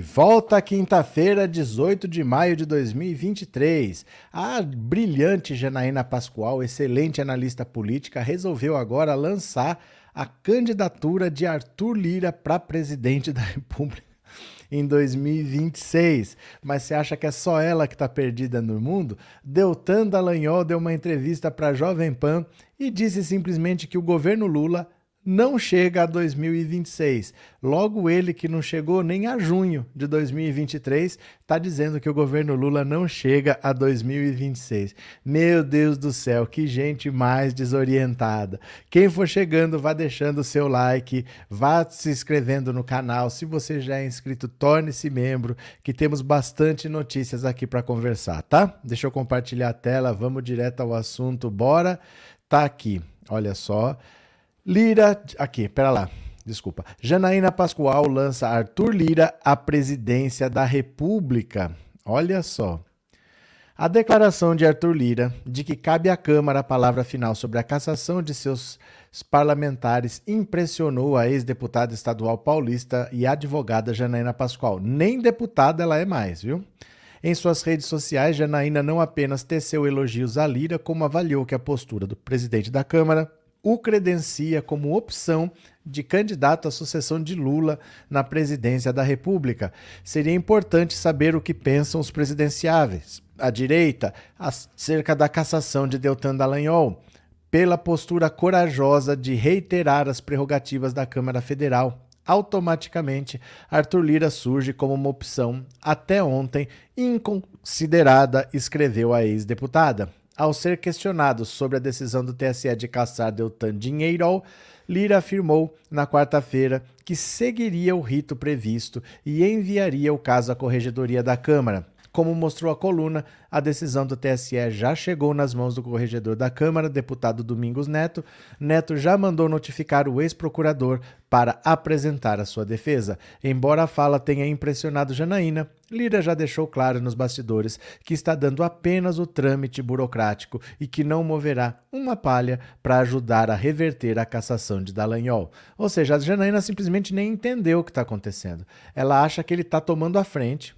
Volta quinta-feira, 18 de maio de 2023. A brilhante Janaína Pascoal, excelente analista política, resolveu agora lançar a candidatura de Arthur Lira para presidente da República em 2026. Mas você acha que é só ela que está perdida no mundo? Deltan Dallagnol deu uma entrevista para a Jovem Pan e disse simplesmente que o governo Lula não chega a 2026. Logo, ele que não chegou nem a junho de 2023, está dizendo que o governo Lula não chega a 2026. Meu Deus do céu, que gente mais desorientada. Quem for chegando, vá deixando o seu like, vá se inscrevendo no canal. Se você já é inscrito, torne-se membro, que temos bastante notícias aqui para conversar, tá? Deixa eu compartilhar a tela, vamos direto ao assunto, bora. Tá aqui, olha só. Lira, aqui, pera lá, desculpa. Janaína Pascoal lança Arthur Lira à presidência da República. Olha só. A declaração de Arthur Lira de que cabe à Câmara a palavra final sobre a cassação de seus parlamentares impressionou a ex-deputada estadual paulista e advogada Janaína Pascoal. Nem deputada ela é mais, viu? Em suas redes sociais, Janaína não apenas teceu elogios a Lira, como avaliou que a postura do presidente da Câmara o credencia como opção de candidato à sucessão de Lula na presidência da República. Seria importante saber o que pensam os presidenciáveis, a direita, acerca da cassação de Deltan Dallagnol, pela postura corajosa de reiterar as prerrogativas da Câmara Federal. Automaticamente, Arthur Lira surge como uma opção, até ontem, inconsiderada, escreveu a ex-deputada. Ao ser questionado sobre a decisão do TSE de caçar Deltan Dinheiro, Lira afirmou na quarta-feira que seguiria o rito previsto e enviaria o caso à Corregedoria da Câmara. Como mostrou a coluna, a decisão do TSE já chegou nas mãos do corregedor da Câmara, deputado Domingos Neto. Neto já mandou notificar o ex-procurador para apresentar a sua defesa. Embora a fala tenha impressionado Janaína, Lira já deixou claro nos bastidores que está dando apenas o trâmite burocrático e que não moverá uma palha para ajudar a reverter a cassação de Dallagnol. Ou seja, a Janaína simplesmente nem entendeu o que está acontecendo. Ela acha que ele está tomando a frente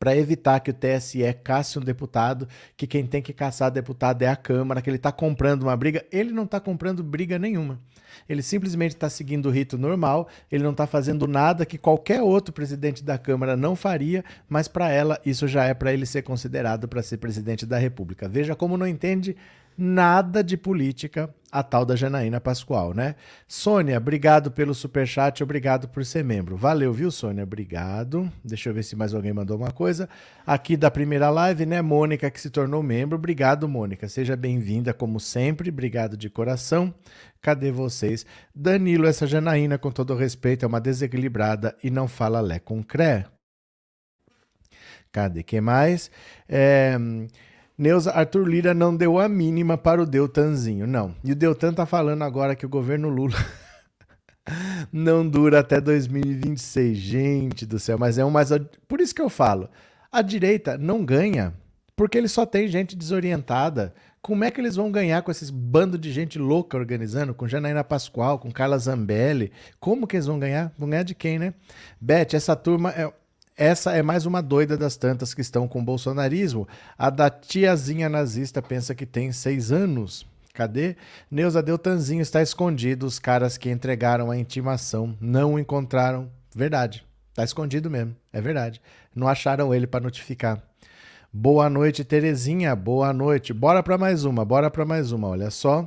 para evitar que o TSE casse um deputado, que quem tem que caçar deputado é a Câmara, que ele está comprando uma briga. Ele não está comprando briga nenhuma. Ele simplesmente está seguindo o rito normal, ele não está fazendo nada que qualquer outro presidente da Câmara não faria, mas para ela isso já é para ele ser considerado para ser presidente da República. Veja como não entende nada de política a tal da Janaína Pascoal, né? Sônia, obrigado pelo super chat, obrigado por ser membro. Valeu, viu, Sônia? Obrigado. Deixa eu ver se mais alguém mandou uma coisa. Aqui da primeira live, né, Mônica que se tornou membro. Obrigado, Mônica. Seja bem-vinda como sempre. Obrigado de coração. Cadê vocês? Danilo, essa Janaína, com todo respeito, é uma desequilibrada e não fala lé com cré. Cadê que mais? É... Neuza Arthur Lira não deu a mínima para o Deltanzinho, não. E o Deltan tá falando agora que o governo Lula não dura até 2026. Gente do céu, mas é um mais. Por isso que eu falo: a direita não ganha porque ele só tem gente desorientada. Como é que eles vão ganhar com esses bando de gente louca organizando, com Janaína Pascoal, com Carla Zambelli? Como que eles vão ganhar? Vão ganhar de quem, né? Beth, essa turma é essa é mais uma doida das tantas que estão com bolsonarismo. A da tiazinha nazista pensa que tem seis anos. Cadê? Neuza Deltanzinho está escondido. Os caras que entregaram a intimação não o encontraram. Verdade. Está escondido mesmo. É verdade. Não acharam ele para notificar. Boa noite, Terezinha. Boa noite. Bora para mais uma. Bora para mais uma. Olha só.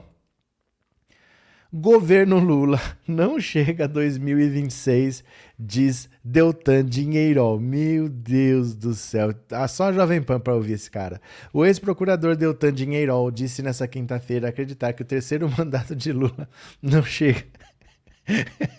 Governo Lula não chega a 2026, diz Deltan Dinheiro. Meu Deus do céu. Ah, só a Jovem Pan para ouvir esse cara. O ex-procurador Deltan Dinheiro disse nessa quinta-feira acreditar que o terceiro mandato de Lula não chega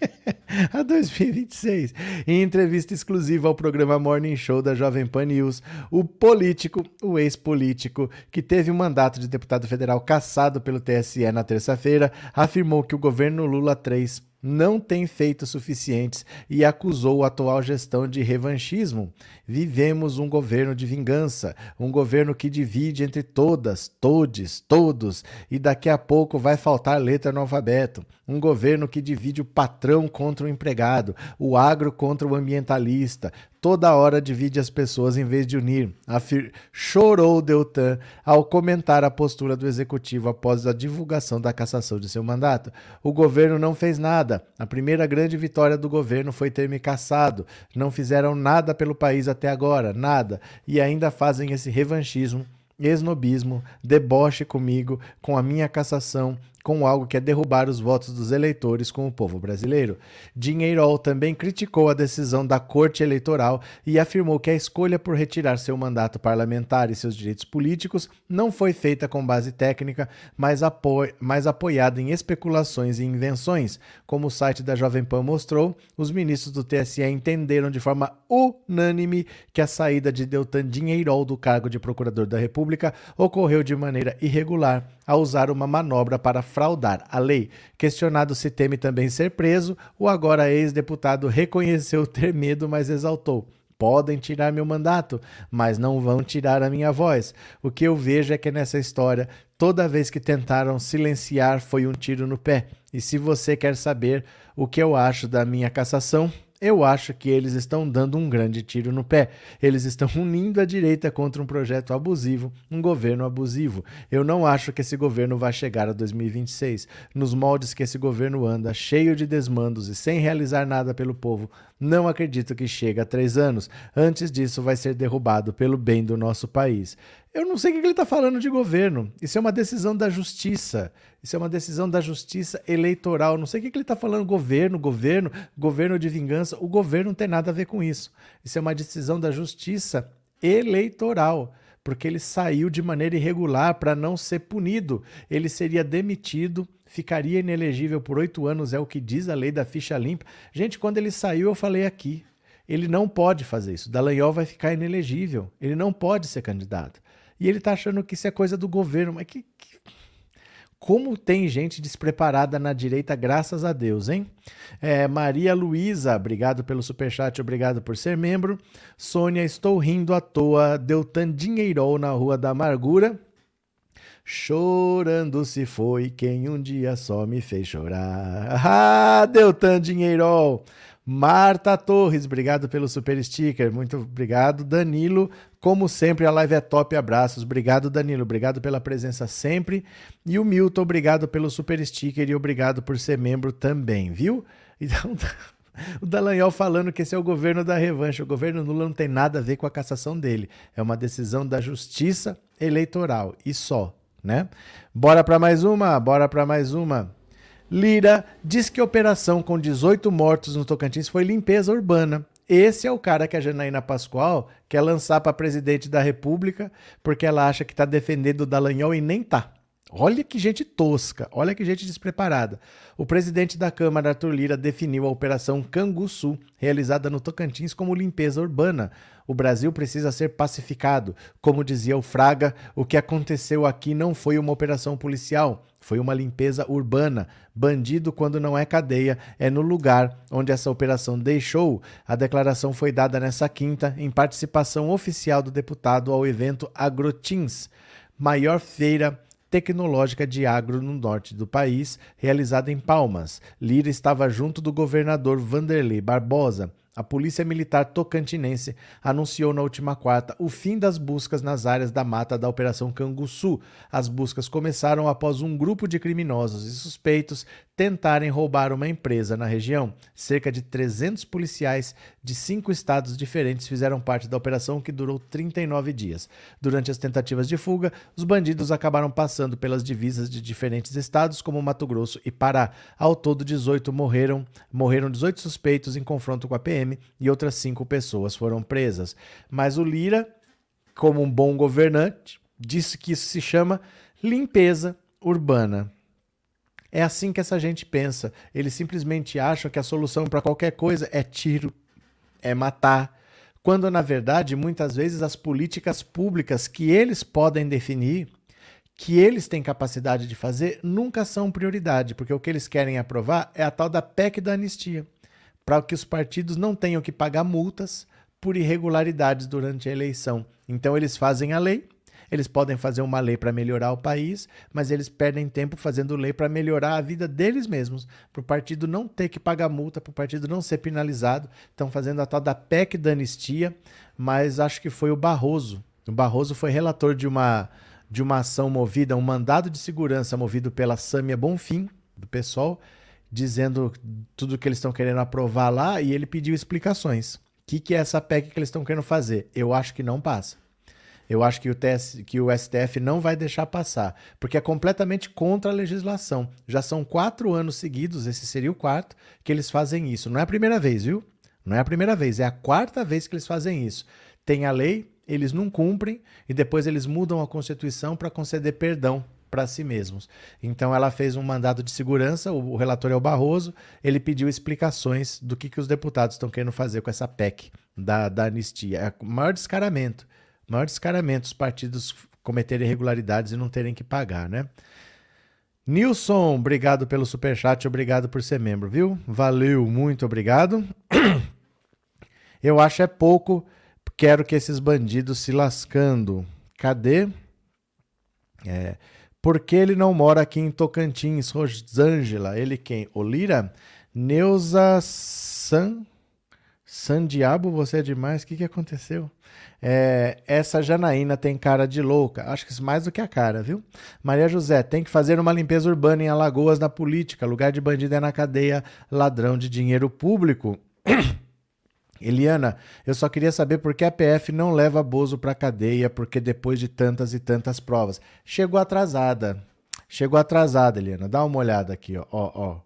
a 2026. Em entrevista exclusiva ao programa Morning Show da Jovem Pan News, o político, o ex-político, que teve um mandato de deputado federal cassado pelo TSE na terça-feira, afirmou que o governo Lula 3 não tem feito suficientes e acusou a atual gestão de revanchismo. Vivemos um governo de vingança, um governo que divide entre todas, todes, todos, e daqui a pouco vai faltar letra no alfabeto. Um governo que divide o patrão contra o empregado, o agro contra o ambientalista, toda hora divide as pessoas em vez de unir. Afir... Chorou Deltan ao comentar a postura do executivo após a divulgação da cassação de seu mandato. O governo não fez nada. A primeira grande vitória do governo foi ter me cassado. Não fizeram nada pelo país até agora, nada. E ainda fazem esse revanchismo esnobismo, deboche comigo, com a minha cassação, com algo que é derrubar os votos dos eleitores com o povo brasileiro. Dinheirol também criticou a decisão da Corte Eleitoral e afirmou que a escolha por retirar seu mandato parlamentar e seus direitos políticos não foi feita com base técnica, mas, apo mas apoiada em especulações e invenções. Como o site da Jovem Pan mostrou, os ministros do TSE entenderam de forma unânime que a saída de Deltan Dinheirol do cargo de procurador da República ocorreu de maneira irregular a usar uma manobra para fraudar a lei. Questionado se teme também ser preso, o agora ex-deputado reconheceu ter medo, mas exaltou. Podem tirar meu mandato, mas não vão tirar a minha voz. O que eu vejo é que nessa história, toda vez que tentaram silenciar foi um tiro no pé. E se você quer saber o que eu acho da minha cassação, eu acho que eles estão dando um grande tiro no pé. Eles estão unindo a direita contra um projeto abusivo, um governo abusivo. Eu não acho que esse governo vai chegar a 2026. Nos moldes que esse governo anda, cheio de desmandos e sem realizar nada pelo povo, não acredito que chegue a três anos. Antes disso, vai ser derrubado pelo bem do nosso país. Eu não sei o que ele está falando de governo. Isso é uma decisão da justiça. Isso é uma decisão da justiça eleitoral. Não sei o que ele está falando. Governo, governo, governo de vingança. O governo não tem nada a ver com isso. Isso é uma decisão da justiça eleitoral. Porque ele saiu de maneira irregular para não ser punido. Ele seria demitido, ficaria inelegível por oito anos, é o que diz a lei da ficha limpa. Gente, quando ele saiu, eu falei aqui. Ele não pode fazer isso. Dallagnol vai ficar inelegível. Ele não pode ser candidato. E ele está achando que isso é coisa do governo. Mas que, que, Como tem gente despreparada na direita, graças a Deus, hein? É, Maria Luísa, obrigado pelo superchat, obrigado por ser membro. Sônia, estou rindo à toa. Deltan dinheirou na Rua da Amargura. Chorando se foi quem um dia só me fez chorar. Ah, Deltan dinheirou! Marta Torres, obrigado pelo super sticker, muito obrigado. Danilo, como sempre, a live é top, abraços. Obrigado, Danilo, obrigado pela presença sempre. E o Milton, obrigado pelo super sticker e obrigado por ser membro também, viu? Então, o Dallagnol falando que esse é o governo da revanche. O governo Lula não tem nada a ver com a cassação dele. É uma decisão da justiça eleitoral e só, né? Bora para mais uma, bora para mais uma. Lira diz que a operação com 18 mortos no Tocantins foi limpeza urbana. Esse é o cara que a Janaína Pascoal quer lançar para presidente da República porque ela acha que está defendendo o Dallagnol e nem tá. Olha que gente tosca, olha que gente despreparada. O presidente da Câmara, Arthur Lira, definiu a Operação Canguçu, realizada no Tocantins, como limpeza urbana. O Brasil precisa ser pacificado. Como dizia o Fraga, o que aconteceu aqui não foi uma operação policial, foi uma limpeza urbana. Bandido, quando não é cadeia, é no lugar onde essa operação deixou. A declaração foi dada nessa quinta, em participação oficial do deputado ao evento Agrotins, maior feira tecnológica de agro no norte do país, realizada em Palmas. Lira estava junto do governador Vanderlei Barbosa. A Polícia Militar Tocantinense anunciou na última quarta o fim das buscas nas áreas da mata da Operação Canguçu. As buscas começaram após um grupo de criminosos e suspeitos tentarem roubar uma empresa na região. Cerca de 300 policiais de cinco estados diferentes fizeram parte da operação que durou 39 dias. Durante as tentativas de fuga, os bandidos acabaram passando pelas divisas de diferentes estados, como Mato Grosso e Pará. Ao todo, 18 morreram, morreram 18 suspeitos em confronto com a PM e outras cinco pessoas foram presas. Mas o Lira, como um bom governante, disse que isso se chama limpeza urbana. É assim que essa gente pensa. Eles simplesmente acham que a solução para qualquer coisa é tiro, é matar. Quando, na verdade, muitas vezes as políticas públicas que eles podem definir que eles têm capacidade de fazer nunca são prioridade, porque o que eles querem aprovar é a tal da PEC da anistia, para que os partidos não tenham que pagar multas por irregularidades durante a eleição. Então eles fazem a lei, eles podem fazer uma lei para melhorar o país, mas eles perdem tempo fazendo lei para melhorar a vida deles mesmos, para o partido não ter que pagar multa, para o partido não ser penalizado. Estão fazendo a tal da PEC da anistia, mas acho que foi o Barroso. O Barroso foi relator de uma de uma ação movida, um mandado de segurança movido pela Sâmia Bonfim, do PSOL, dizendo tudo que eles estão querendo aprovar lá e ele pediu explicações. O que, que é essa PEC que eles estão querendo fazer? Eu acho que não passa. Eu acho que o, TS, que o STF não vai deixar passar, porque é completamente contra a legislação. Já são quatro anos seguidos, esse seria o quarto, que eles fazem isso. Não é a primeira vez, viu? Não é a primeira vez, é a quarta vez que eles fazem isso. Tem a lei, eles não cumprem e depois eles mudam a Constituição para conceder perdão para si mesmos. Então ela fez um mandado de segurança, o, relator é o Barroso, ele pediu explicações do que, que os deputados estão querendo fazer com essa PEC da, da anistia. É o maior descaramento. Maior descaramento os partidos cometerem irregularidades e não terem que pagar, né? Nilson, obrigado pelo superchat, obrigado por ser membro, viu? Valeu, muito obrigado. Eu acho é pouco Quero que esses bandidos se lascando. Cadê? É, por que ele não mora aqui em Tocantins? Rosângela, ele quem? Olira? Neuza San... San Diabo, você é demais. O que, que aconteceu? É, essa Janaína tem cara de louca. Acho que mais do que a cara, viu? Maria José, tem que fazer uma limpeza urbana em Alagoas na política. Lugar de bandido é na cadeia, ladrão de dinheiro público. Eliana, eu só queria saber por que a PF não leva Bozo para cadeia, porque depois de tantas e tantas provas. Chegou atrasada. Chegou atrasada, Eliana. Dá uma olhada aqui, ó, ó, ó.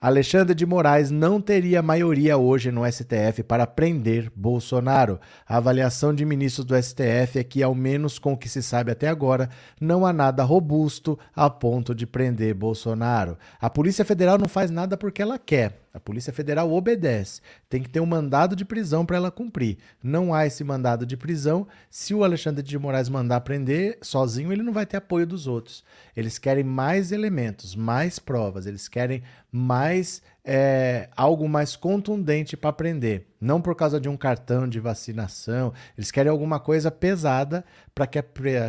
Alexandre de Moraes não teria maioria hoje no STF para prender Bolsonaro. A avaliação de ministros do STF é que, ao menos com o que se sabe até agora, não há nada robusto a ponto de prender Bolsonaro. A Polícia Federal não faz nada porque ela quer. A Polícia Federal obedece. Tem que ter um mandado de prisão para ela cumprir. Não há esse mandado de prisão. Se o Alexandre de Moraes mandar prender sozinho, ele não vai ter apoio dos outros. Eles querem mais elementos, mais provas. Eles querem mais é, algo mais contundente para prender. Não por causa de um cartão de vacinação. Eles querem alguma coisa pesada para que,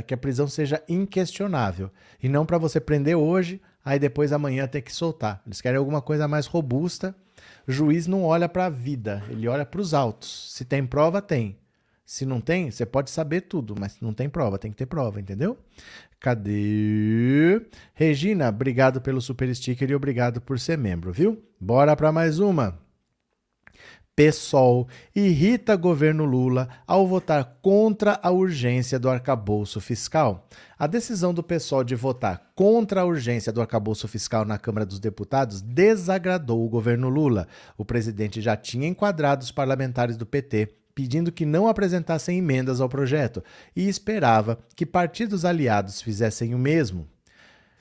que a prisão seja inquestionável. E não para você prender hoje aí depois amanhã tem que soltar. Eles querem alguma coisa mais robusta. O juiz não olha para a vida, ele olha para os autos. Se tem prova, tem. Se não tem, você pode saber tudo, mas não tem prova, tem que ter prova, entendeu? Cadê? Regina, obrigado pelo super sticker e obrigado por ser membro, viu? Bora para mais uma. PSOL irrita governo Lula ao votar contra a urgência do arcabouço fiscal. A decisão do PSOL de votar contra a urgência do arcabouço fiscal na Câmara dos Deputados desagradou o governo Lula. O presidente já tinha enquadrado os parlamentares do PT pedindo que não apresentassem emendas ao projeto e esperava que partidos aliados fizessem o mesmo.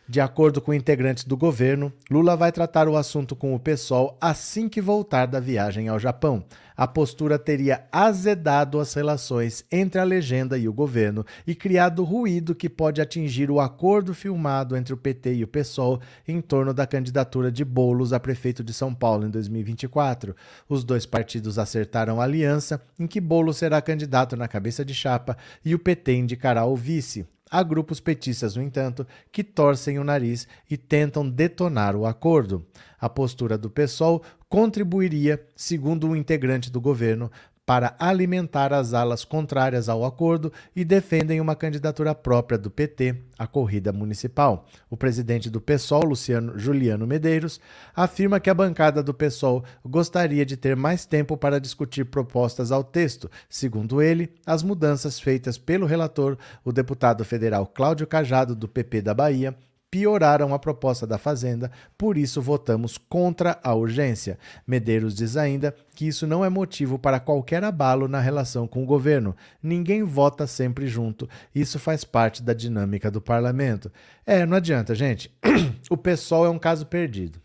De acordo com integrantes do governo, Lula vai tratar o assunto com o PSOL assim que voltar da viagem ao Japão. A postura teria azedado as relações entre a legenda e o governo e criado ruído que pode atingir o acordo filmado entre o PT e o PSOL em torno da candidatura de Bolos a prefeito de São Paulo em 2024. Os dois partidos acertaram aliança em que Bolos será candidato na cabeça de chapa e o PT indicará o vice. Há grupos petistas, no entanto, que torcem o nariz e tentam detonar o acordo. A postura do PSOL contribuiria, segundo um integrante do governo, para alimentar as alas contrárias ao acordo e defendem uma candidatura própria do PT à corrida municipal. O presidente do PSOL, Luciano Juliano Medeiros, afirma que a bancada do PSOL gostaria de ter mais tempo para discutir propostas ao texto. Segundo ele, as mudanças feitas pelo relator, o deputado federal Cláudio Cajado, do PP da Bahia, pioraram a proposta da Fazenda, por isso votamos contra a urgência. Medeiros diz ainda que isso não é motivo para qualquer abalo na relação com o governo. Ninguém vota sempre junto. Isso faz parte da dinâmica do parlamento. É, não adianta, gente. o pessoal é um caso perdido.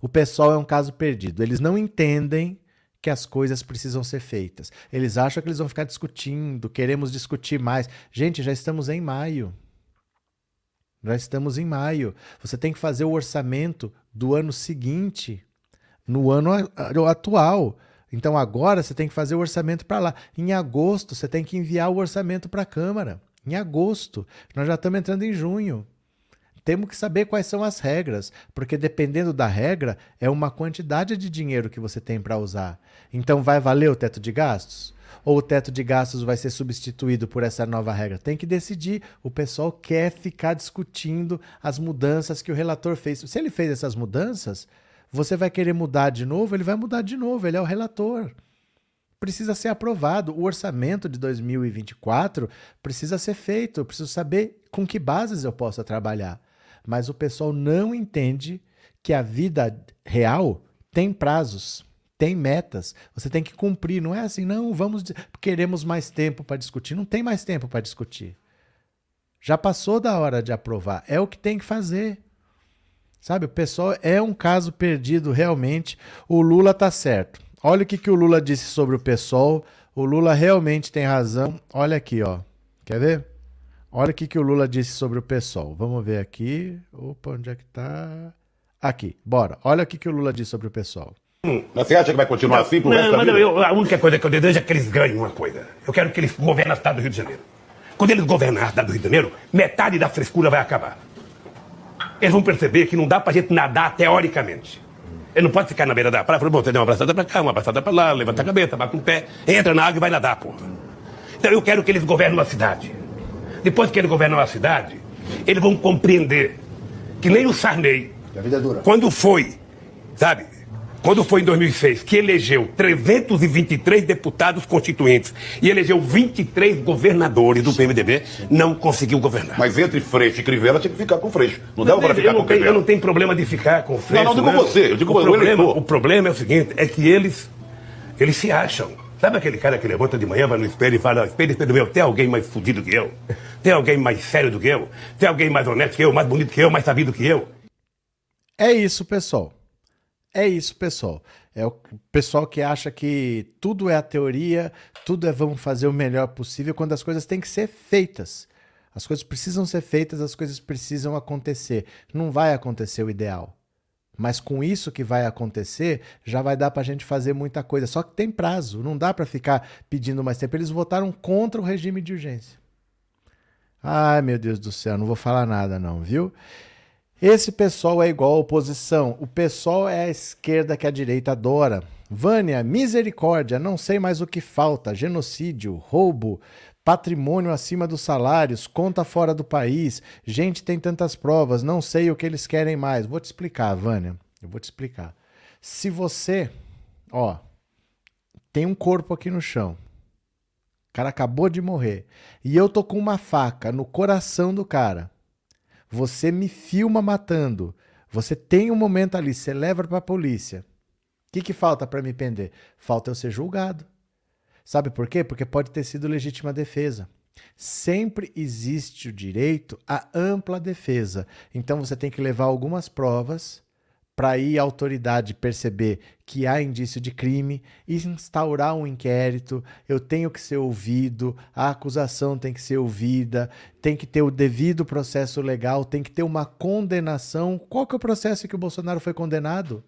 O pessoal é um caso perdido. Eles não entendem que as coisas precisam ser feitas. Eles acham que eles vão ficar discutindo, queremos discutir mais. Gente, já estamos em maio. Já estamos em maio. Você tem que fazer o orçamento do ano seguinte, no ano atual. Então agora você tem que fazer o orçamento para lá. Em agosto você tem que enviar o orçamento para a Câmara. Em agosto. Nós já estamos entrando em junho. Temos que saber quais são as regras, porque dependendo da regra, é uma quantidade de dinheiro que você tem para usar. Então vai valer o teto de gastos? Ou o teto de gastos vai ser substituído por essa nova regra? Tem que decidir. O pessoal quer ficar discutindo as mudanças que o relator fez. Se ele fez essas mudanças, você vai querer mudar de novo, ele vai mudar de novo, ele é o relator. Precisa ser aprovado. O orçamento de 2024 precisa ser feito. Eu preciso saber com que bases eu possa trabalhar. Mas o pessoal não entende que a vida real tem prazos, tem metas. Você tem que cumprir. Não é assim, não, vamos. Queremos mais tempo para discutir. Não tem mais tempo para discutir. Já passou da hora de aprovar. É o que tem que fazer. Sabe, o pessoal é um caso perdido realmente. O Lula tá certo. Olha o que, que o Lula disse sobre o pessoal. O Lula realmente tem razão. Olha aqui, ó. Quer ver? Olha o que, que o Lula disse sobre o pessoal. Vamos ver aqui. Opa, onde é que tá? Aqui, bora. Olha o que, que o Lula disse sobre o pessoal. Hum, você acha que vai continuar não, assim pro não, mas eu, A única coisa que eu desejo é que eles ganhem uma coisa. Eu quero que eles governem o estado do Rio de Janeiro. Quando eles governarem o estado do Rio de Janeiro, metade da frescura vai acabar eles vão perceber que não dá pra gente nadar teoricamente. Ele não pode ficar na beira da praia e falar, bom, você deu uma abraçada pra cá, uma abraçada pra lá, levanta a cabeça, bate um pé, entra na água e vai nadar, porra. Então eu quero que eles governem uma cidade. Depois que eles governam a cidade, eles vão compreender que nem o Sarney, é quando foi, sabe, quando foi em 2006, que elegeu 323 deputados constituintes e elegeu 23 governadores do PMDB, não conseguiu governar. Mas entre Freixo e Crivella tinha que ficar com Freixo. Não dava para ficar com tenho, Eu não tenho problema de ficar com Freixo. Não, não digo você, eu digo o problema, o problema é o seguinte, é que eles, eles se acham. Sabe aquele cara que levanta de manhã, vai no espelho e fala, espelho, espelho meu, tem alguém mais fudido que eu? Tem alguém mais sério do que eu? Tem alguém mais honesto que eu, mais bonito que eu, mais sabido que eu? É isso, pessoal. É isso, pessoal. É o pessoal que acha que tudo é a teoria, tudo é vamos fazer o melhor possível, quando as coisas têm que ser feitas. As coisas precisam ser feitas, as coisas precisam acontecer. Não vai acontecer o ideal. Mas com isso que vai acontecer, já vai dar para a gente fazer muita coisa. Só que tem prazo, não dá para ficar pedindo mais tempo. Eles votaram contra o regime de urgência. Ai, meu Deus do céu, não vou falar nada não, viu? Esse pessoal é igual à oposição. O pessoal é a esquerda que a direita adora. Vânia, misericórdia, não sei mais o que falta. Genocídio, roubo, patrimônio acima dos salários, conta fora do país. Gente tem tantas provas, não sei o que eles querem mais. Vou te explicar, Vânia. Eu vou te explicar. Se você, ó, tem um corpo aqui no chão. O cara acabou de morrer. E eu tô com uma faca no coração do cara. Você me filma matando. Você tem um momento ali, você leva para a polícia. O que, que falta para me prender? Falta eu ser julgado. Sabe por quê? Porque pode ter sido legítima defesa. Sempre existe o direito à ampla defesa. Então você tem que levar algumas provas para aí a autoridade perceber que há indício de crime e instaurar um inquérito, eu tenho que ser ouvido, a acusação tem que ser ouvida, tem que ter o devido processo legal, tem que ter uma condenação. Qual que é o processo que o Bolsonaro foi condenado?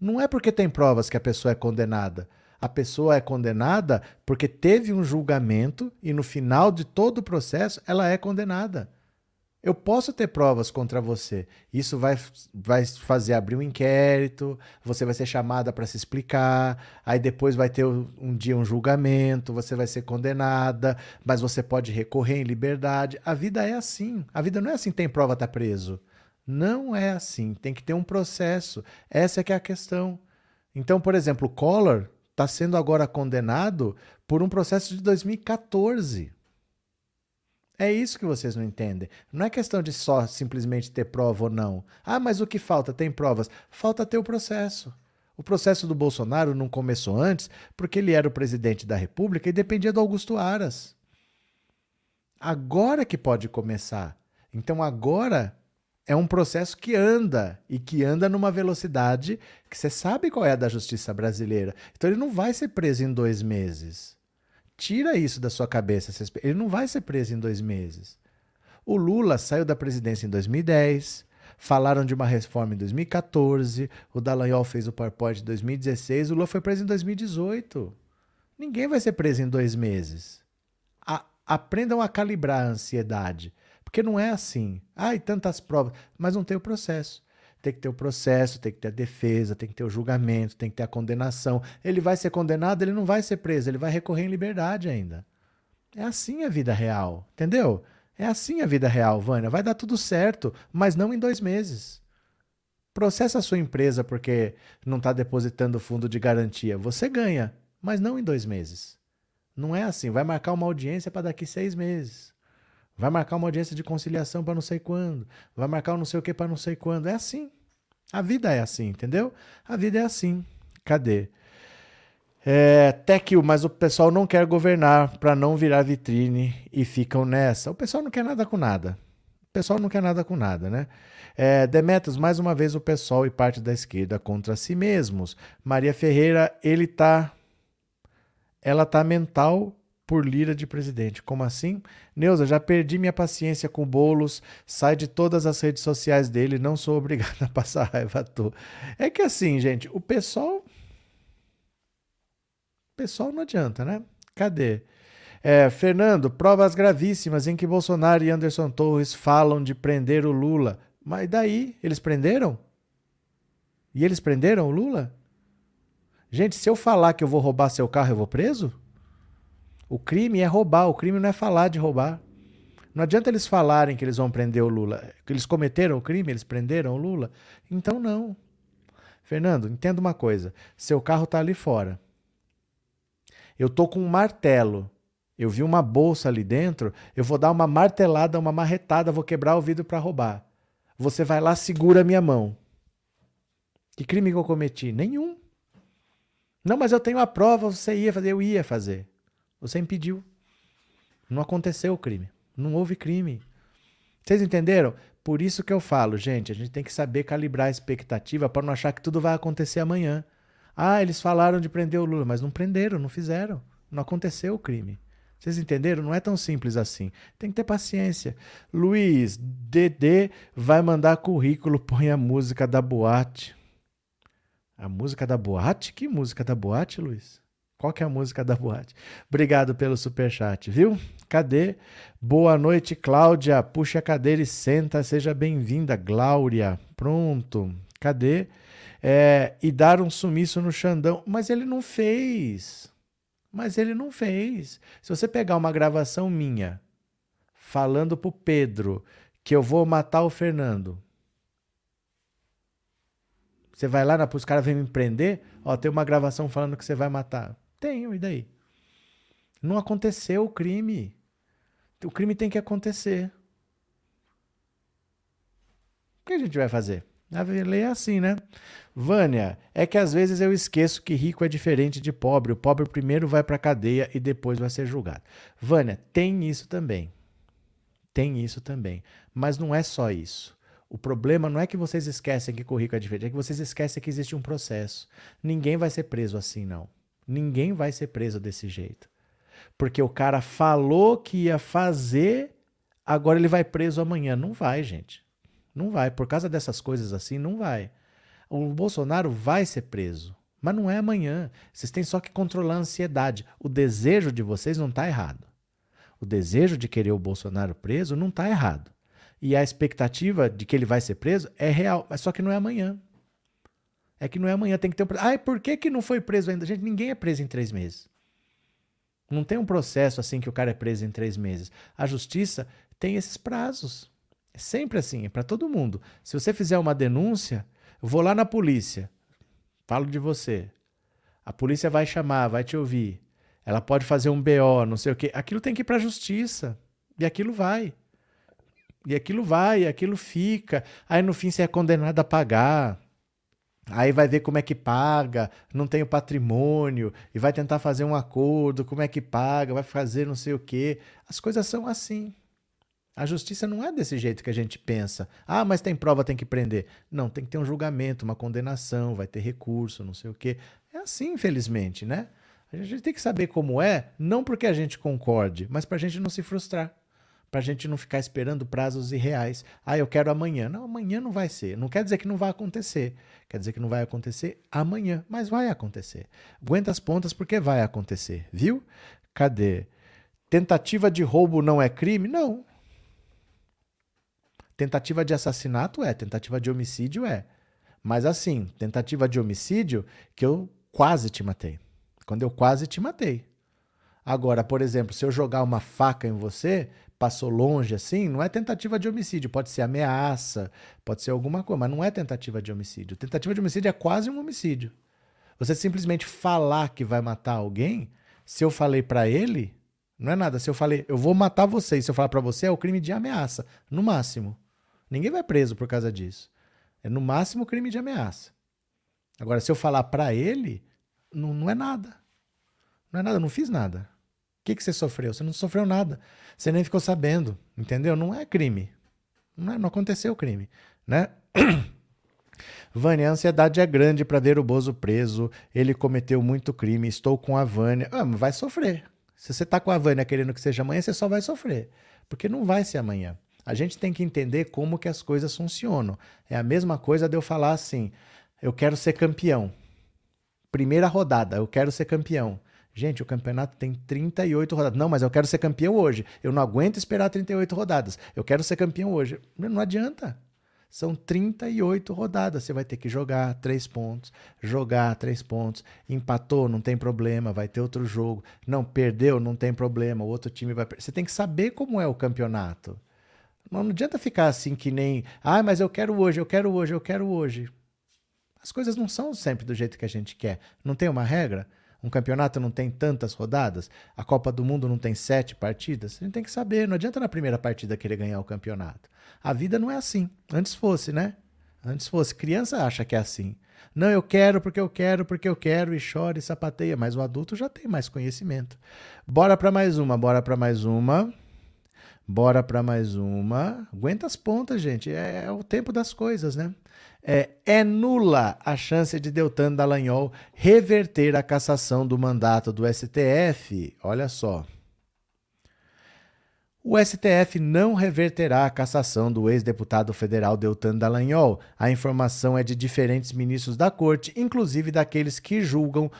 Não é porque tem provas que a pessoa é condenada. A pessoa é condenada porque teve um julgamento e no final de todo o processo ela é condenada. Eu posso ter provas contra você. Isso vai, vai fazer abrir um inquérito, você vai ser chamada para se explicar, aí depois vai ter um dia um julgamento, você vai ser condenada, mas você pode recorrer em liberdade. A vida é assim. A vida não é assim, tem prova, tá preso. Não é assim. Tem que ter um processo. Essa é que é a questão. Então, por exemplo, o Collor está sendo agora condenado por um processo de 2014. É isso que vocês não entendem. Não é questão de só simplesmente ter prova ou não. Ah, mas o que falta? Tem provas. Falta ter o processo. O processo do Bolsonaro não começou antes porque ele era o presidente da República e dependia do Augusto Aras. Agora que pode começar. Então agora É um processo que anda e que anda numa velocidade que você sabe qual é a da justiça brasileira. Então ele não vai ser preso em dois meses. Tira isso da sua cabeça. Ele não vai ser preso em dois meses. O Lula saiu da presidência em 2010. Falaram de uma reforma em 2014. O Dallagnol fez o PowerPoint em 2016. O Lula foi preso em 2018. Ninguém vai ser preso em dois meses. A, aprendam a calibrar a ansiedade. Porque não é assim. Ai, tantas provas. Mas não tem o processo. Tem que ter o processo, tem que ter a defesa, tem que ter o julgamento, tem que ter a condenação. Ele vai ser condenado, ele não vai ser preso, ele vai recorrer em liberdade ainda. É assim a vida real, entendeu? É assim a vida real, Vânia. Vai dar tudo certo, mas não em dois meses. Processa a sua empresa porque não está depositando fundo de garantia. Você ganha, mas não em dois meses. Não é assim. Vai marcar uma audiência para daqui seis meses. Vai marcar uma audiência de conciliação para não sei quando. Vai marcar um não sei o que para não sei quando. É assim. A vida é assim, entendeu? A vida é assim. Cadê? É, Tequil, mas o pessoal não quer governar para não virar vitrine e ficam nessa. O pessoal não quer nada com nada. O pessoal não quer nada com nada, né? É, Demetrios, mais uma vez o pessoal e parte da esquerda contra si mesmos. Maria Ferreira, ele tá. Ela tá mental por lira de presidente. Como assim? Neuza, já perdi minha paciência com bolos, sai de todas as redes sociais dele, não sou obrigado a passar raiva à toa. É que assim, gente, o pessoal. O pessoal não adianta, né? Cadê? É, Fernando, provas gravíssimas em que Bolsonaro e Anderson Torres falam de prender o Lula. Mas daí? Eles prenderam? E eles prenderam o Lula? Gente, se eu falar que eu vou roubar seu carro, eu vou preso? O crime é roubar, o crime não é falar de roubar. Não adianta eles falarem que eles vão prender o Lula. Que eles cometeram o crime, eles prenderam o Lula. Então não. Fernando, entenda uma coisa. Seu carro está ali fora. Eu tô com um martelo. Eu vi uma bolsa ali dentro. Eu vou dar uma martelada, uma marretada, vou quebrar o vidro para roubar. Você vai lá, segura a minha mão. Que crime que eu cometi? Nenhum. Não, mas eu tenho a prova, você ia fazer, eu ia fazer. Você impediu. Não aconteceu o crime. Não houve crime. Vocês entenderam? Por isso que eu falo, gente, a gente tem que saber calibrar a expectativa para não achar que tudo vai acontecer amanhã. Ah, eles falaram de prender o Lula, mas não prenderam, não fizeram. Não aconteceu o crime. Vocês entenderam? Não é tão simples assim. Tem que ter paciência. Luiz, Dedê vai mandar currículo, põe a música da boate. A música da boate? Que música da boate, Luiz? Qual que é a música da boate? Obrigado pelo superchat, viu? Cadê? Boa noite, Cláudia. Puxa a cadeira e senta. Seja bem-vinda, Glória. Pronto. Cadê? É, e dar um sumiço no Xandão. Mas ele não fez. Mas ele não fez. Se você pegar uma gravação minha falando pro Pedro que eu vou matar o Fernando, você vai lá, os caras vêm me prender, ó, tem uma gravação falando que você vai matar. Tenho, e daí? Não aconteceu o crime. O crime tem que acontecer. O que a gente vai fazer? A lei é assim, né? Vânia, é que às vezes eu esqueço que rico é diferente de pobre. O pobre primeiro vai para cadeia e depois vai ser julgado. Vânia, tem isso também. Tem isso também. Mas não é só isso. O problema não é que vocês esquecem que o rico é diferente, é que vocês esquecem que existe um processo. Ninguém vai ser preso assim, não. Ninguém vai ser preso desse jeito. Porque o cara falou que ia fazer, agora ele vai preso amanhã. Não vai, gente. Não vai. Por causa dessas coisas assim, não vai. O Bolsonaro vai ser preso. Mas não é amanhã. Vocês têm só que controlar a ansiedade. O desejo de vocês não está errado. O desejo de querer o Bolsonaro preso não está errado. E a expectativa de que ele vai ser preso é real, mas só que não é amanhã. É que não é amanhã, tem que ter um. Ai, por que, que não foi preso ainda? Gente, ninguém é preso em três meses. Não tem um processo assim que o cara é preso em três meses. A justiça tem esses prazos. É sempre assim, é para todo mundo. Se você fizer uma denúncia, vou lá na polícia, falo de você. A polícia vai chamar, vai te ouvir. Ela pode fazer um BO, não sei o quê. Aquilo tem que ir para a justiça. E aquilo vai. E aquilo vai, e aquilo fica. Aí no fim você é condenado a pagar. Aí vai ver como é que paga, não tem o patrimônio, e vai tentar fazer um acordo, como é que paga, vai fazer não sei o quê. As coisas são assim. A justiça não é desse jeito que a gente pensa. Ah, mas tem prova, tem que prender. Não, tem que ter um julgamento, uma condenação, vai ter recurso, não sei o quê. É assim, infelizmente, né? A gente tem que saber como é, não porque a gente concorde, mas para a gente não se frustrar. Para a gente não ficar esperando prazos irreais. Ah, eu quero amanhã. Não, amanhã não vai ser. Não quer dizer que não vai acontecer. Quer dizer que não vai acontecer amanhã, mas vai acontecer. Aguenta as pontas porque vai acontecer, viu? Cadê? Tentativa de roubo não é crime? Não, Tentativa de assassinato é, tentativa de homicídio é. Mas assim, tentativa de homicídio que eu quase te matei. Quando eu quase te matei. Agora, por exemplo, se eu jogar uma faca em você, passou longe assim, não é tentativa de homicídio, pode ser ameaça, pode ser alguma coisa, mas não é tentativa de homicídio. Tentativa de homicídio é quase um homicídio. Você simplesmente falar que vai matar alguém, se eu falei para ele, não é nada. Se eu falei, eu vou matar você, e se eu falar para você, é o crime de ameaça, no máximo. Ninguém vai preso por causa disso. É no máximo crime de ameaça. Agora, se eu falar para ele, não, não é nada. Não é nada, não fiz nada. Que, que você sofreu? Você não sofreu nada. Você nem ficou sabendo, entendeu? Não é crime. Não, é, não aconteceu crime, né? Vânia, a ansiedade é grande para ver o Bozo preso. Ele cometeu muito crime. Estou com a Vânia. Ah, vai sofrer. Se você tá com a Vânia querendo que seja amanhã, você só vai sofrer. Porque não vai ser amanhã. A gente tem que entender como que as coisas funcionam. É a mesma coisa de eu falar assim: eu quero ser campeão. Primeira rodada, eu quero ser campeão. Gente, o campeonato tem 38 rodadas. Não, mas eu quero ser campeão hoje. Eu não aguento esperar 38 rodadas. Eu quero ser campeão hoje. Não adianta. São 38 rodadas. Você vai ter que jogar três pontos, jogar três pontos. Empatou, não tem problema, vai ter outro jogo. Não, perdeu, não tem problema. O outro time vai. Você tem que saber como é o campeonato. Não, não adianta ficar assim que nem, ah, mas eu quero hoje, eu quero hoje, eu quero hoje. As coisas não são sempre do jeito que a gente quer. Não tem uma regra? Um campeonato não tem tantas rodadas? A Copa do Mundo não tem sete partidas? A gente tem que saber. Não adianta na primeira partida querer ganhar o campeonato. A vida não é assim. Antes fosse, né? Antes fosse. Criança acha que é assim. Não, eu quero porque eu quero, porque eu quero, e chora e sapateia. Mas o adulto já tem mais conhecimento. Bora para mais uma, bora para mais uma. Bora para mais uma. Aguenta as pontas, gente. É, é, o tempo das coisas, né? É, é nula a chance de Deltan Dallagnol reverter a cassação do mandato do STF. Olha só. O STF não reverterá a cassação do ex-deputado federal Deltan Dallagnol. A informação é de diferentes ministros da corte, inclusive daqueles que julgam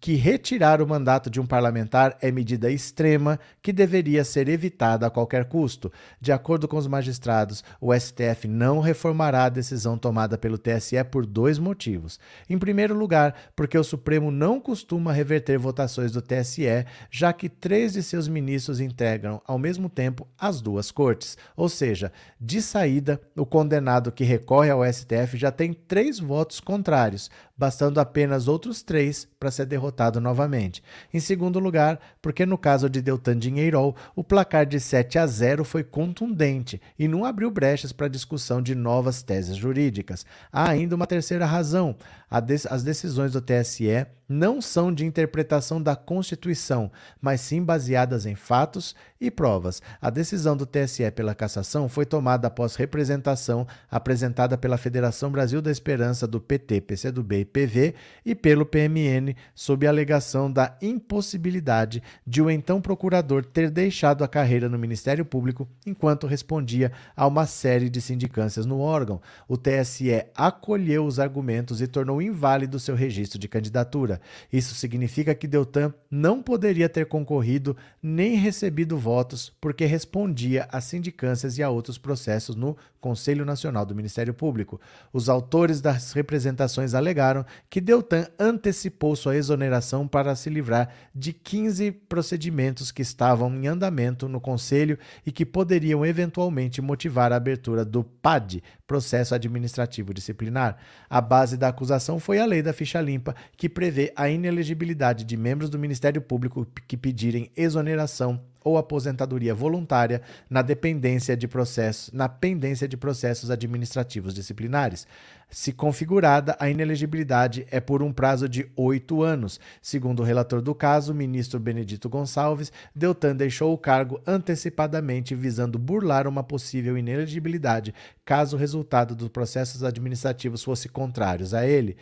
que retirar o mandato de um parlamentar é medida extrema que deveria ser evitada a qualquer custo. De acordo com os magistrados, o STF não reformará a decisão tomada pelo TSE por dois motivos. Em primeiro lugar, porque o Supremo não costuma reverter votações do TSE, já que três de seus ministros integram ao mesmo tempo as duas cortes. Ou seja, de saída, o condenado que recorre ao STF já tem três votos contrários, bastando apenas outros três para ser derrotado novamente. Em segundo lugar, porque no caso de Deltan Dinheirol, o placar de 7 a 0 foi contundente e não abriu brechas para discussão de novas teses jurídicas. Há ainda uma terceira razão: as decisões do TSE não são de interpretação da Constituição, mas sim baseadas em fatos e provas. A decisão do TSE pela cassação foi tomada após representação apresentada pela Federação Brasil da Esperança do PT, PCdoB e PV e pelo PMN, sob a alegação da impossibilidade de o então procurador ter deixado a carreira no Ministério Público enquanto respondia a uma série de sindicâncias no órgão. O TSE acolheu os argumentos e tornou inválido seu registro de candidatura. Isso significa que Deltan não poderia ter concorrido nem recebido votos porque respondia a sindicâncias e a outros processos no Conselho Nacional do Ministério Público. Os autores das representações alegaram que Deltan antecipou sua exoneração para se livrar de 15 procedimentos que estavam em andamento no Conselho e que poderiam eventualmente motivar a abertura do PAD, Processo Administrativo Disciplinar. A base da acusação foi a lei da ficha limpa, que prevê a inelegibilidade de membros do Ministério Público que pedirem exoneração ou aposentadoria voluntária na dependência de processos, na pendência de processos administrativos disciplinares. Se configurada, a inelegibilidade é por um prazo de oito anos. Segundo o relator do caso, o ministro Benedito Gonçalves, Deltan deixou o cargo antecipadamente visando burlar uma possível inelegibilidade caso o resultado dos processos administrativos fosse contrários a ele.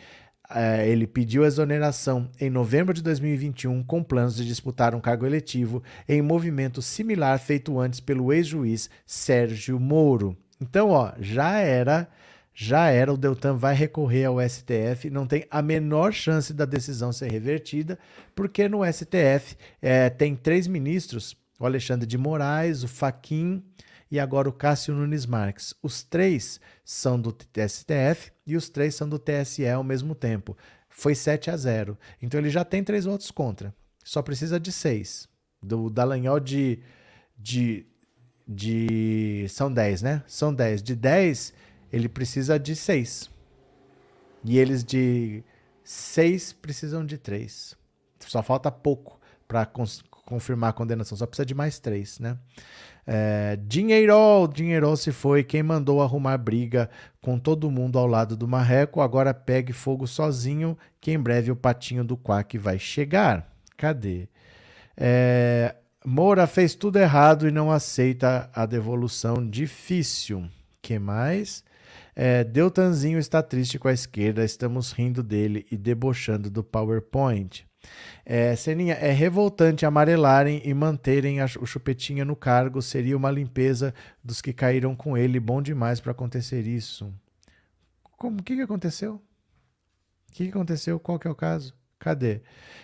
É, ele pediu exoneração em novembro de 2021 com planos de disputar um cargo eletivo em movimento similar feito antes pelo ex-juiz Sérgio Moro. Então, ó, já era, já era, o Deltan vai recorrer ao STF, não tem a menor chance da decisão ser revertida, porque no STF é, tem três ministros, o Alexandre de Moraes, o Faquim e agora o Cássio Nunes Marques. Os três são do STF e os três são do TSE ao mesmo tempo. Foi 7 a 0. Então ele já tem três votos contra. Só precisa de seis. Do Dallagnol de, de, de. São 10, né? São 10. De 10, ele precisa de seis. E eles de 6 precisam de 3. Só falta pouco para confirmar a condenação. Só precisa de mais 3, né? É, dinheiro, dinheiro se foi. Quem mandou arrumar briga com todo mundo ao lado do marreco, agora pegue fogo sozinho, que em breve o patinho do Quack vai chegar. Cadê? É, Moura fez tudo errado e não aceita a devolução. Difícil. que mais? É, Deltanzinho está triste com a esquerda, estamos rindo dele e debochando do PowerPoint. É, Seninha, é revoltante amarelarem e manterem a, o Chupetinha no cargo. Seria uma limpeza dos que caíram com ele. Bom demais para acontecer isso. Como? O que, que aconteceu? O que, que aconteceu? Qual que é o caso? Cadê?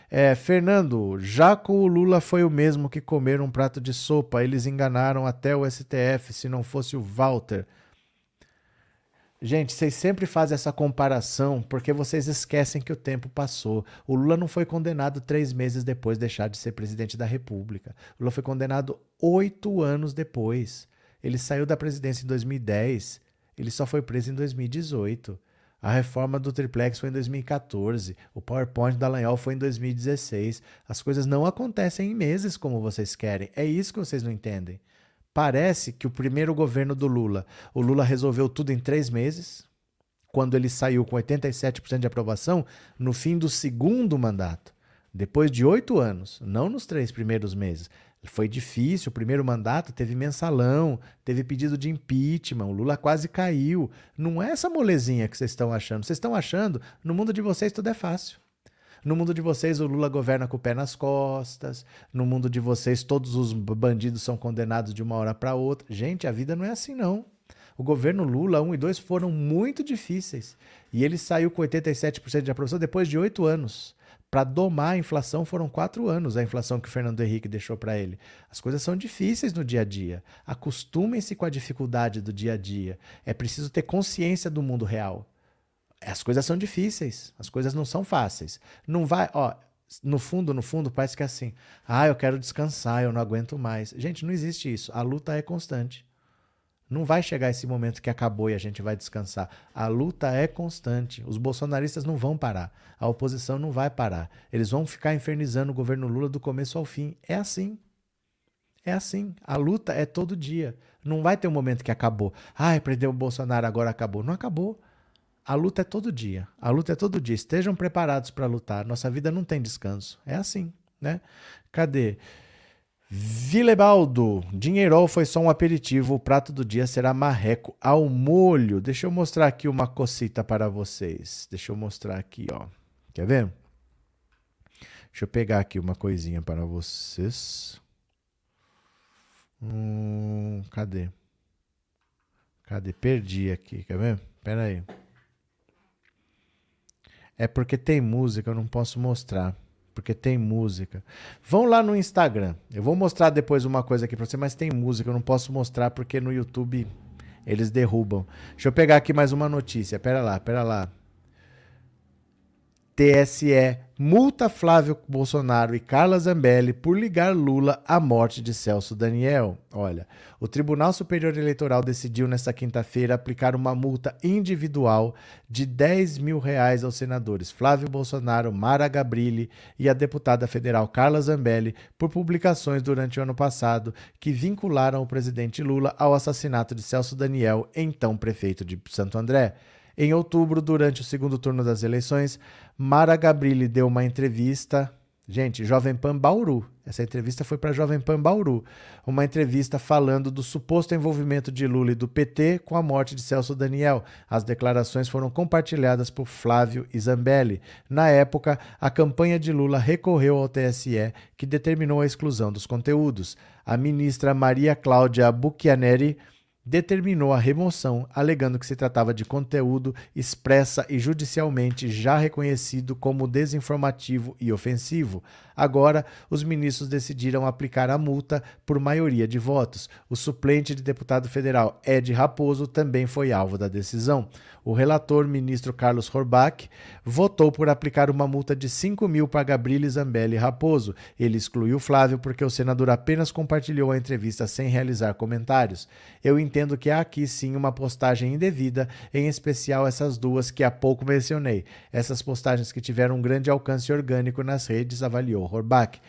É, Fernando, já com o Lula foi o mesmo que comer um prato de sopa. Eles enganaram até o STF. Se não fosse o Walter. Gente, vocês sempre fazem essa comparação porque vocês esquecem que o tempo passou. O Lula não foi condenado três meses depois de deixar de ser presidente da República. O Lula foi condenado oito anos depois. Ele saiu da presidência em 2010. Ele só foi preso em 2018. A reforma do triplex foi em 2014. O PowerPoint da Lanhol foi em 2016. As coisas não acontecem em meses como vocês querem. É isso que vocês não entendem. Parece que o primeiro governo do Lula, o Lula resolveu tudo em três meses, quando ele saiu com 87% de aprovação, no fim do segundo mandato. Depois de oito anos, não nos três primeiros meses. Foi difícil, o primeiro mandato teve mensalão, teve pedido de impeachment, o Lula quase caiu. Não é essa molezinha que vocês estão achando. Vocês estão achando, no mundo de vocês tudo é fácil. No mundo de vocês, o Lula governa com o pé nas costas. No mundo de vocês, todos os bandidos são condenados de uma hora para outra. Gente, a vida não é assim, não. O governo Lula 1 e 2 foram muito difíceis. E ele saiu com 87% de aprovação depois de oito anos. Para domar a inflação foram quatro anos, a inflação que o Fernando Henrique deixou para ele. As coisas são difíceis no dia a dia. Acostumem-se com a dificuldade do dia a dia. É preciso ter consciência do mundo real. As coisas são difíceis, as coisas não são fáceis. Não vai, ó, no fundo, no fundo, parece que é assim. Ah, eu quero descansar, eu não aguento mais. Gente, não existe isso. A luta é constante. Não vai chegar esse momento que acabou e a gente vai descansar. A luta é constante. Os bolsonaristas não vão parar. A oposição não vai parar. Eles vão ficar infernizando o governo Lula do começo ao fim. É assim. É assim. A luta é todo dia. Não vai ter um momento que acabou. Ai, prendeu o Bolsonaro, agora acabou. Não acabou. A luta é todo dia. A luta é todo dia. Estejam preparados para lutar. Nossa vida não tem descanso. É assim, né? Cadê? Vilebaldo, dinheirol foi só um aperitivo, o prato do dia será marreco ao molho. Deixa eu mostrar aqui uma cocita para vocês. Deixa eu mostrar aqui, ó. Quer ver? Deixa eu pegar aqui uma coisinha para vocês. Hum, cadê? Cadê? Perdi aqui, quer ver? Pera aí. É porque tem música, eu não posso mostrar. Porque tem música. Vão lá no Instagram. Eu vou mostrar depois uma coisa aqui pra você, mas tem música, eu não posso mostrar porque no YouTube eles derrubam. Deixa eu pegar aqui mais uma notícia. Pera lá, pera lá. TSE multa Flávio Bolsonaro e Carla Zambelli por ligar Lula à morte de Celso Daniel. Olha, o Tribunal Superior Eleitoral decidiu nesta quinta-feira aplicar uma multa individual de 10 mil reais aos senadores Flávio Bolsonaro, Mara Gabrilli e a deputada federal Carla Zambelli por publicações durante o ano passado que vincularam o presidente Lula ao assassinato de Celso Daniel, então prefeito de Santo André. Em outubro, durante o segundo turno das eleições, Mara Gabrilli deu uma entrevista. Gente, Jovem Pan Bauru. Essa entrevista foi para Jovem Pan Bauru. Uma entrevista falando do suposto envolvimento de Lula e do PT com a morte de Celso Daniel. As declarações foram compartilhadas por Flávio Isambelli. Na época, a campanha de Lula recorreu ao TSE, que determinou a exclusão dos conteúdos. A ministra Maria Cláudia Bucchianeri determinou a remoção, alegando que se tratava de conteúdo expressa e judicialmente já reconhecido como desinformativo e ofensivo. Agora, os ministros decidiram aplicar a multa por maioria de votos. O suplente de deputado federal Ed Raposo também foi alvo da decisão. O relator, ministro Carlos Horbach, votou por aplicar uma multa de 5 mil para Gabriele Zambelli Raposo. Ele excluiu Flávio porque o senador apenas compartilhou a entrevista sem realizar comentários. Eu entendo que há aqui sim uma postagem indevida, em especial essas duas que há pouco mencionei. Essas postagens que tiveram um grande alcance orgânico nas redes, avaliou Horbach.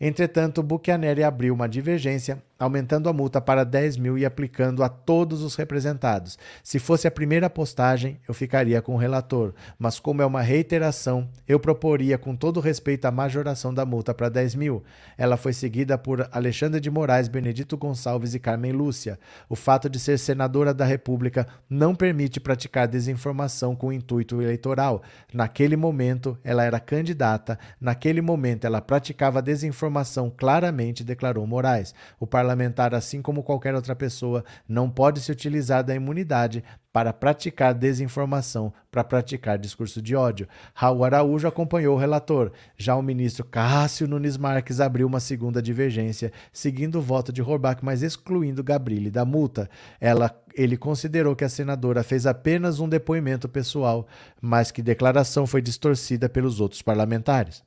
Entretanto, Buchanan abriu uma divergência aumentando a multa para 10 mil e aplicando a todos os representados. Se fosse a primeira postagem, eu ficaria com o relator, mas como é uma reiteração, eu proporia com todo respeito a majoração da multa para 10 mil. Ela foi seguida por Alexandre de Moraes, Benedito Gonçalves e Carmen Lúcia. O fato de ser senadora da República não permite praticar desinformação com intuito eleitoral. Naquele momento, ela era candidata, naquele momento, ela praticava desinformação claramente, declarou Moraes. O parlamentar, assim como qualquer outra pessoa, não pode se utilizar da imunidade para praticar desinformação, para praticar discurso de ódio. Raul Araújo acompanhou o relator. Já o ministro Cássio Nunes Marques abriu uma segunda divergência, seguindo o voto de Horbach, mas excluindo Gabrilli da multa. Ela, ele considerou que a senadora fez apenas um depoimento pessoal, mas que declaração foi distorcida pelos outros parlamentares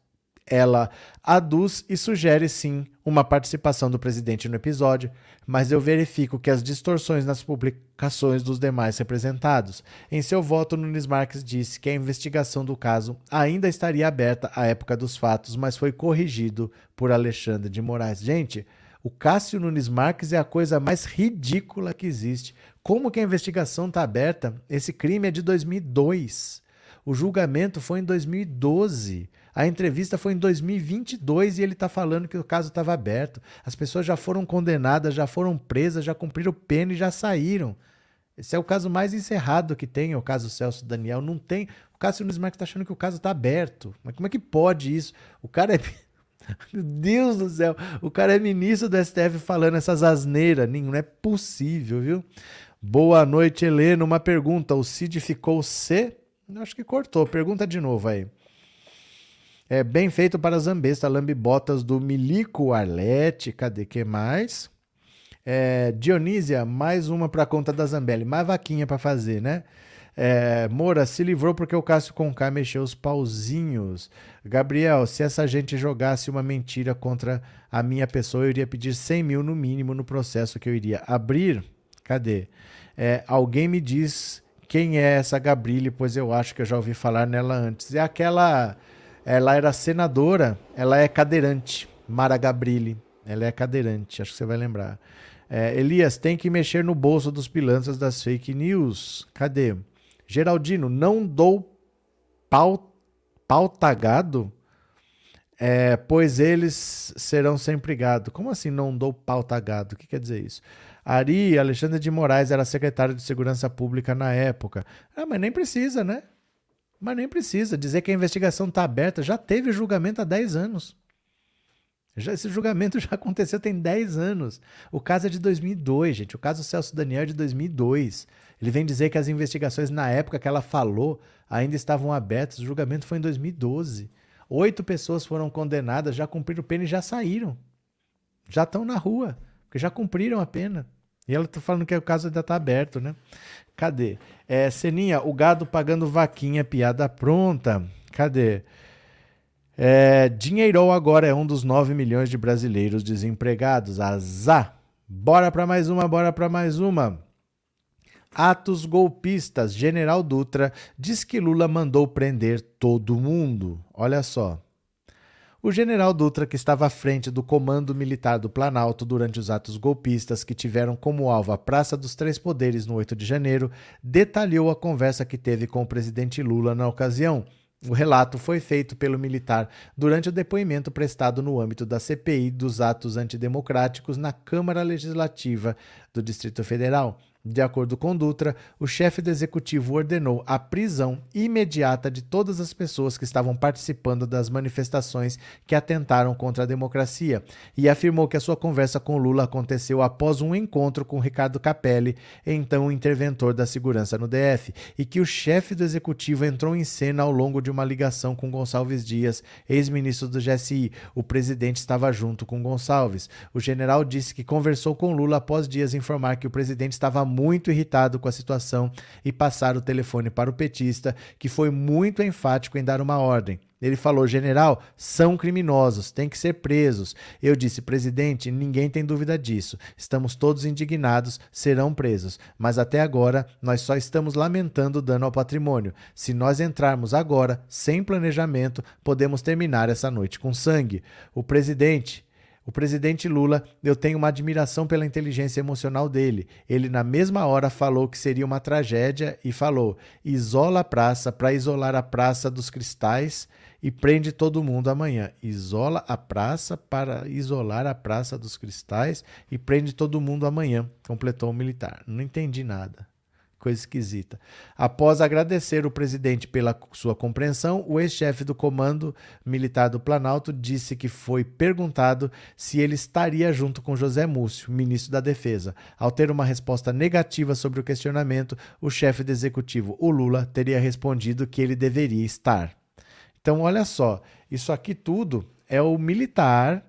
ela aduz e sugere sim uma participação do presidente no episódio, mas eu verifico que as distorções nas publicações dos demais representados. Em seu voto, Nunes Marques disse que a investigação do caso ainda estaria aberta à época dos fatos, mas foi corrigido por Alexandre de Moraes. Gente, o Cássio Nunes Marques é a coisa mais ridícula que existe. Como que a investigação está aberta? Esse crime é de 2002. O julgamento foi em 2012. A entrevista foi em 2022 e ele está falando que o caso estava aberto. As pessoas já foram condenadas, já foram presas, já cumpriram pena e já saíram. Esse é o caso mais encerrado que tem, o caso Celso Daniel. Não tem. O Cássio Nunes Marques está achando que o caso está aberto. Mas como é que pode isso? O cara é. Meu Deus do céu! O cara é ministro do STF falando essas asneiras. Não é possível, viu? Boa noite, Helena. Uma pergunta. O Cid ficou C? Acho que cortou. Pergunta de novo aí. É bem feito para Zambesta, lambibotas do Milico Arlete. Cadê que mais? É, Dionísia, mais uma para conta da Zambelli. Mais vaquinha para fazer, né? É, Moura se livrou porque o Cássio Conká mexeu os pauzinhos. Gabriel, se essa gente jogasse uma mentira contra a minha pessoa, eu iria pedir 100 mil no mínimo no processo que eu iria abrir. Cadê? É, alguém me diz quem é essa Gabrile, pois eu acho que eu já ouvi falar nela antes. É aquela ela era senadora, ela é cadeirante, Mara Gabrilli. Ela é cadeirante, acho que você vai lembrar. É, Elias, tem que mexer no bolso dos pilantras das fake news. Cadê? Geraldino, não dou pau, pautagado, é, pois eles serão sempre gado. Como assim não dou pautagado? O que quer dizer isso? Ari Alexandre de Moraes era secretário de Segurança Pública na época. Ah, mas nem precisa, né? Mas nem precisa dizer que a investigação está aberta. Já teve julgamento há 10 anos. Já, esse julgamento já aconteceu tem 10 anos. O caso é de 2002, gente. O caso Celso Daniel é de 2002. Ele vem dizer que as investigações, na época que ela falou, ainda estavam abertas. O julgamento foi em 2012. Oito pessoas foram condenadas, já cumpriram pena e já saíram. Já estão na rua, porque já cumpriram a pena. E ela está falando que o caso ainda está aberto, né? Cadê? É, Seninha, o gado pagando vaquinha, piada pronta. Cadê? É, Dinheirou agora é um dos 9 milhões de brasileiros desempregados. Azar! Bora para mais uma, bora para mais uma. Atos golpistas. General Dutra diz que Lula mandou prender todo mundo. Olha só. O general Dutra, que estava à frente do Comando Militar do Planalto durante os atos golpistas que tiveram como alvo a Praça dos Três Poderes no 8 de janeiro, detalhou a conversa que teve com o presidente Lula na ocasião. O relato foi feito pelo militar durante o depoimento prestado no âmbito da CPI dos atos antidemocráticos na Câmara Legislativa do Distrito Federal. De acordo com Dutra, o chefe do executivo ordenou a prisão imediata de todas as pessoas que estavam participando das manifestações que atentaram contra a democracia e afirmou que a sua conversa com Lula aconteceu após um encontro com Ricardo Capelli, então interventor da segurança no DF, e que o chefe do executivo entrou em cena ao longo de uma ligação com Gonçalves Dias, ex-ministro do GSI. O presidente estava junto com Gonçalves. O general disse que conversou com Lula após Dias informar que o presidente estava muito irritado com a situação e passar o telefone para o petista, que foi muito enfático em dar uma ordem. Ele falou: General, são criminosos, têm que ser presos. Eu disse: Presidente, ninguém tem dúvida disso. Estamos todos indignados, serão presos. Mas até agora, nós só estamos lamentando o dano ao patrimônio. Se nós entrarmos agora, sem planejamento, podemos terminar essa noite com sangue. O presidente o presidente Lula, eu tenho uma admiração pela inteligência emocional dele. Ele, na mesma hora, falou que seria uma tragédia e falou: isola a praça para isolar a Praça dos Cristais e prende todo mundo amanhã. Isola a praça para isolar a Praça dos Cristais e prende todo mundo amanhã, completou o militar. Não entendi nada coisa esquisita. Após agradecer o presidente pela sua compreensão, o ex-chefe do Comando Militar do Planalto disse que foi perguntado se ele estaria junto com José Múcio, ministro da Defesa. Ao ter uma resposta negativa sobre o questionamento, o chefe do executivo, o Lula, teria respondido que ele deveria estar. Então, olha só, isso aqui tudo é o militar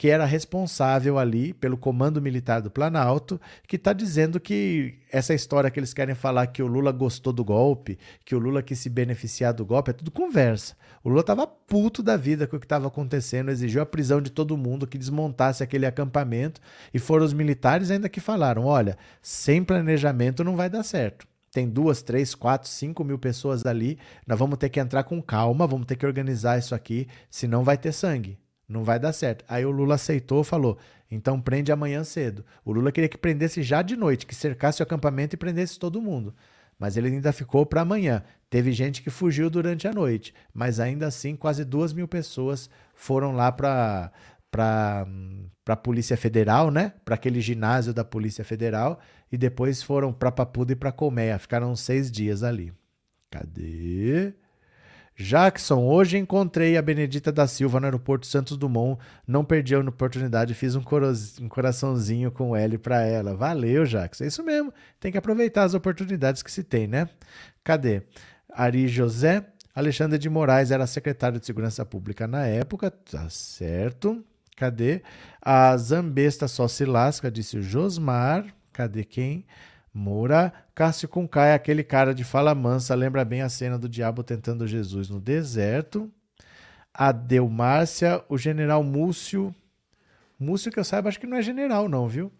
que era responsável ali pelo comando militar do Planalto, que está dizendo que essa história que eles querem falar que o Lula gostou do golpe, que o Lula quis se beneficiar do golpe, é tudo conversa. O Lula estava puto da vida com o que estava acontecendo, exigiu a prisão de todo mundo, que desmontasse aquele acampamento, e foram os militares ainda que falaram: olha, sem planejamento não vai dar certo tem duas, três, quatro, cinco mil pessoas ali. Nós vamos ter que entrar com calma, vamos ter que organizar isso aqui, senão vai ter sangue. Não vai dar certo. Aí o Lula aceitou, falou: então prende amanhã cedo. O Lula queria que prendesse já de noite, que cercasse o acampamento e prendesse todo mundo. Mas ele ainda ficou para amanhã. Teve gente que fugiu durante a noite, mas ainda assim quase duas mil pessoas foram lá para para a Polícia Federal, né? Para aquele ginásio da Polícia Federal e depois foram para Papuda e para Colmeia. Ficaram seis dias ali. Cadê? Jackson, hoje encontrei a Benedita da Silva no aeroporto Santos Dumont. Não perdi a oportunidade, fiz um, um coraçãozinho com L para ela. Valeu, Jackson. É isso mesmo. Tem que aproveitar as oportunidades que se tem, né? Cadê? Ari José. Alexandre de Moraes era secretário de Segurança Pública na época, tá certo. Cadê? A Zambesta só se lasca, disse o Josmar. Cadê quem? Moura. Cássio Kunkai é aquele cara de fala mansa, lembra bem a cena do diabo tentando Jesus no deserto. Adeu Márcia, o general Múcio. Múcio, que eu saiba, acho que não é general, não, viu?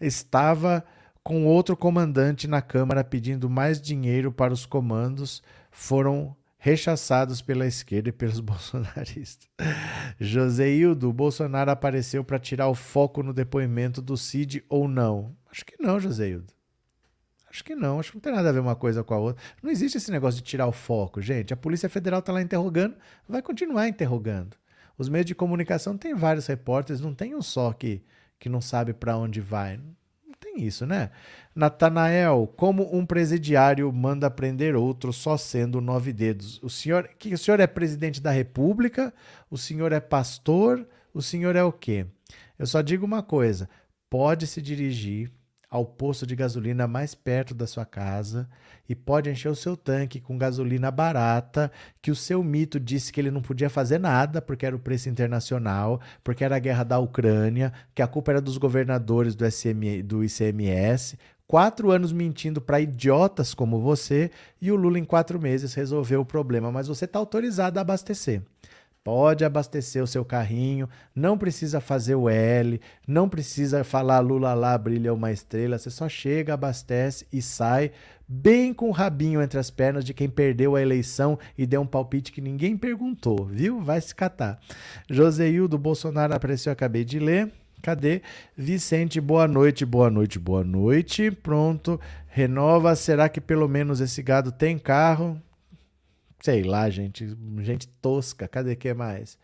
Estava com outro comandante na Câmara pedindo mais dinheiro para os comandos. Foram rechaçados pela esquerda e pelos bolsonaristas. Joseildo, Bolsonaro apareceu para tirar o foco no depoimento do Cid ou não? Acho que não, Joseildo. Acho que não, acho que não tem nada a ver uma coisa com a outra. Não existe esse negócio de tirar o foco, gente. A Polícia Federal está lá interrogando, vai continuar interrogando. Os meios de comunicação têm vários repórteres, não tem um só que, que não sabe para onde vai. Não tem isso, né? Natanael, como um presidiário manda prender outro só sendo nove dedos? O senhor, que o senhor é presidente da República? O senhor é pastor? O senhor é o quê? Eu só digo uma coisa: pode se dirigir ao posto de gasolina mais perto da sua casa e pode encher o seu tanque com gasolina barata, que o seu mito disse que ele não podia fazer nada porque era o preço internacional, porque era a guerra da Ucrânia, que a culpa era dos governadores do, SM, do ICMS. quatro anos mentindo para idiotas como você e o Lula em quatro meses resolveu o problema. Mas você está autorizado a abastecer. Pode abastecer o seu carrinho, não precisa fazer o L, não precisa falar Lula lá brilha uma estrela, você só chega, abastece e sai bem com o rabinho entre as pernas de quem perdeu a eleição e deu um palpite que ninguém perguntou, viu? Vai se catar. Joseildo Bolsonaro apareceu, acabei de ler. Cadê? Vicente, boa noite, boa noite, boa noite. Pronto. Renova. Será que pelo menos esse gado tem carro? Sei lá, gente, gente tosca. Cadê que mais?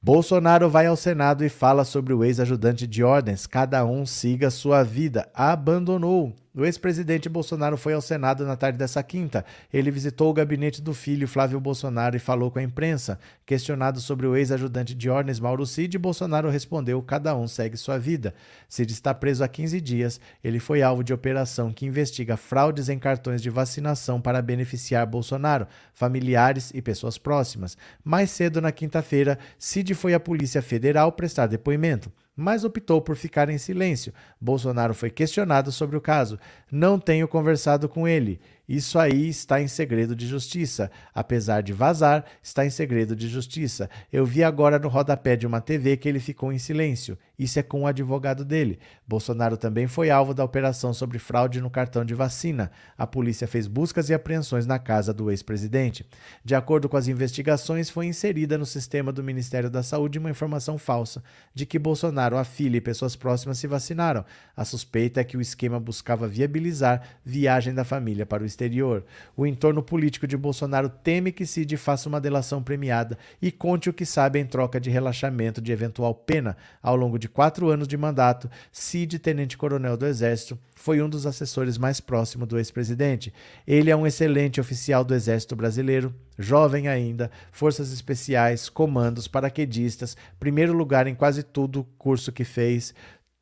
Bolsonaro vai ao Senado e fala sobre o ex-ajudante de ordens. Cada um siga sua vida. Abandonou. O ex-presidente Bolsonaro foi ao Senado na tarde dessa quinta. Ele visitou o gabinete do filho Flávio Bolsonaro e falou com a imprensa. Questionado sobre o ex-ajudante de ordens Mauro Cid, Bolsonaro respondeu: cada um segue sua vida. Cid está preso há 15 dias. Ele foi alvo de operação que investiga fraudes em cartões de vacinação para beneficiar Bolsonaro, familiares e pessoas próximas. Mais cedo, na quinta-feira, Cid foi à Polícia Federal prestar depoimento mas optou por ficar em silêncio. Bolsonaro foi questionado sobre o caso. Não tenho conversado com ele. Isso aí está em segredo de justiça. Apesar de vazar, está em segredo de justiça. Eu vi agora no rodapé de uma TV que ele ficou em silêncio. Isso é com o advogado dele. Bolsonaro também foi alvo da operação sobre fraude no cartão de vacina. A polícia fez buscas e apreensões na casa do ex-presidente. De acordo com as investigações, foi inserida no sistema do Ministério da Saúde uma informação falsa de que Bolsonaro, a filha e pessoas próximas se vacinaram. A suspeita é que o esquema buscava viabilizar viagem da família para o exterior. O entorno político de Bolsonaro teme que Cid faça uma delação premiada e conte o que sabe em troca de relaxamento de eventual pena. Ao longo de quatro anos de mandato, Cid, tenente-coronel do Exército, foi um dos assessores mais próximos do ex-presidente. Ele é um excelente oficial do Exército Brasileiro, jovem ainda, forças especiais, comandos, paraquedistas, primeiro lugar em quase tudo curso que fez,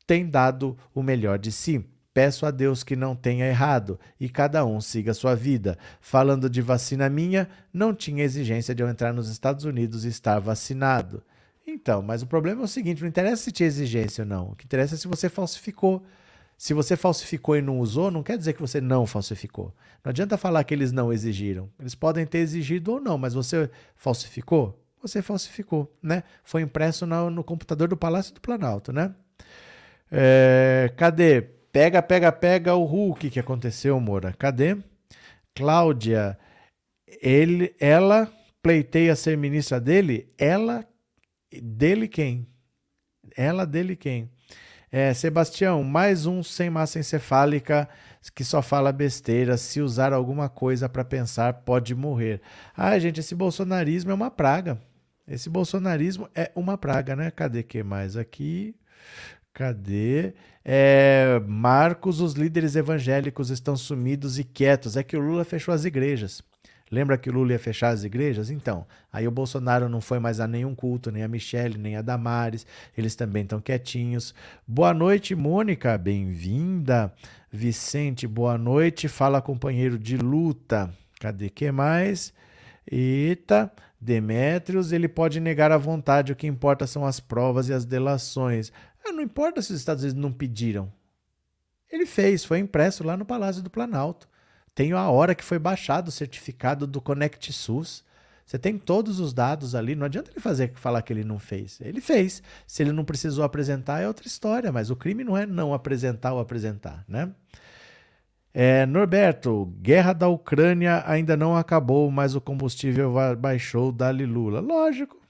tem dado o melhor de si. Peço a Deus que não tenha errado e cada um siga sua vida. Falando de vacina minha, não tinha exigência de eu entrar nos Estados Unidos e estar vacinado. Então, mas o problema é o seguinte: não interessa se tinha exigência ou não. O que interessa é se você falsificou. Se você falsificou e não usou, não quer dizer que você não falsificou. Não adianta falar que eles não exigiram. Eles podem ter exigido ou não, mas você falsificou? Você falsificou, né? Foi impresso no, no computador do Palácio do Planalto, né? É, cadê? Pega, pega, pega o Hulk que aconteceu, Moura. Cadê? Cláudia, ele, ela pleiteia ser ministra dele? Ela, dele quem? Ela, dele quem? É, Sebastião, mais um sem massa encefálica que só fala besteira. Se usar alguma coisa para pensar, pode morrer. Ah, gente, esse bolsonarismo é uma praga. Esse bolsonarismo é uma praga, né? Cadê que mais aqui? Cadê? É, Marcos, os líderes evangélicos estão sumidos e quietos. É que o Lula fechou as igrejas. Lembra que o Lula ia fechar as igrejas? Então, aí o Bolsonaro não foi mais a nenhum culto, nem a Michelle, nem a Damares. Eles também estão quietinhos. Boa noite, Mônica. Bem-vinda. Vicente, boa noite. Fala, companheiro de luta. Cadê que mais? Eita. Demétrios, ele pode negar à vontade, o que importa são as provas e as delações. Não importa se os Estados Unidos não pediram. Ele fez, foi impresso lá no Palácio do Planalto. Tem a hora que foi baixado o certificado do Connect SUS. Você tem todos os dados ali, não adianta ele fazer falar que ele não fez. Ele fez. Se ele não precisou apresentar é outra história, mas o crime não é não apresentar ou apresentar, né? É, Norberto, guerra da Ucrânia ainda não acabou, mas o combustível baixou, dali Lula. Lógico,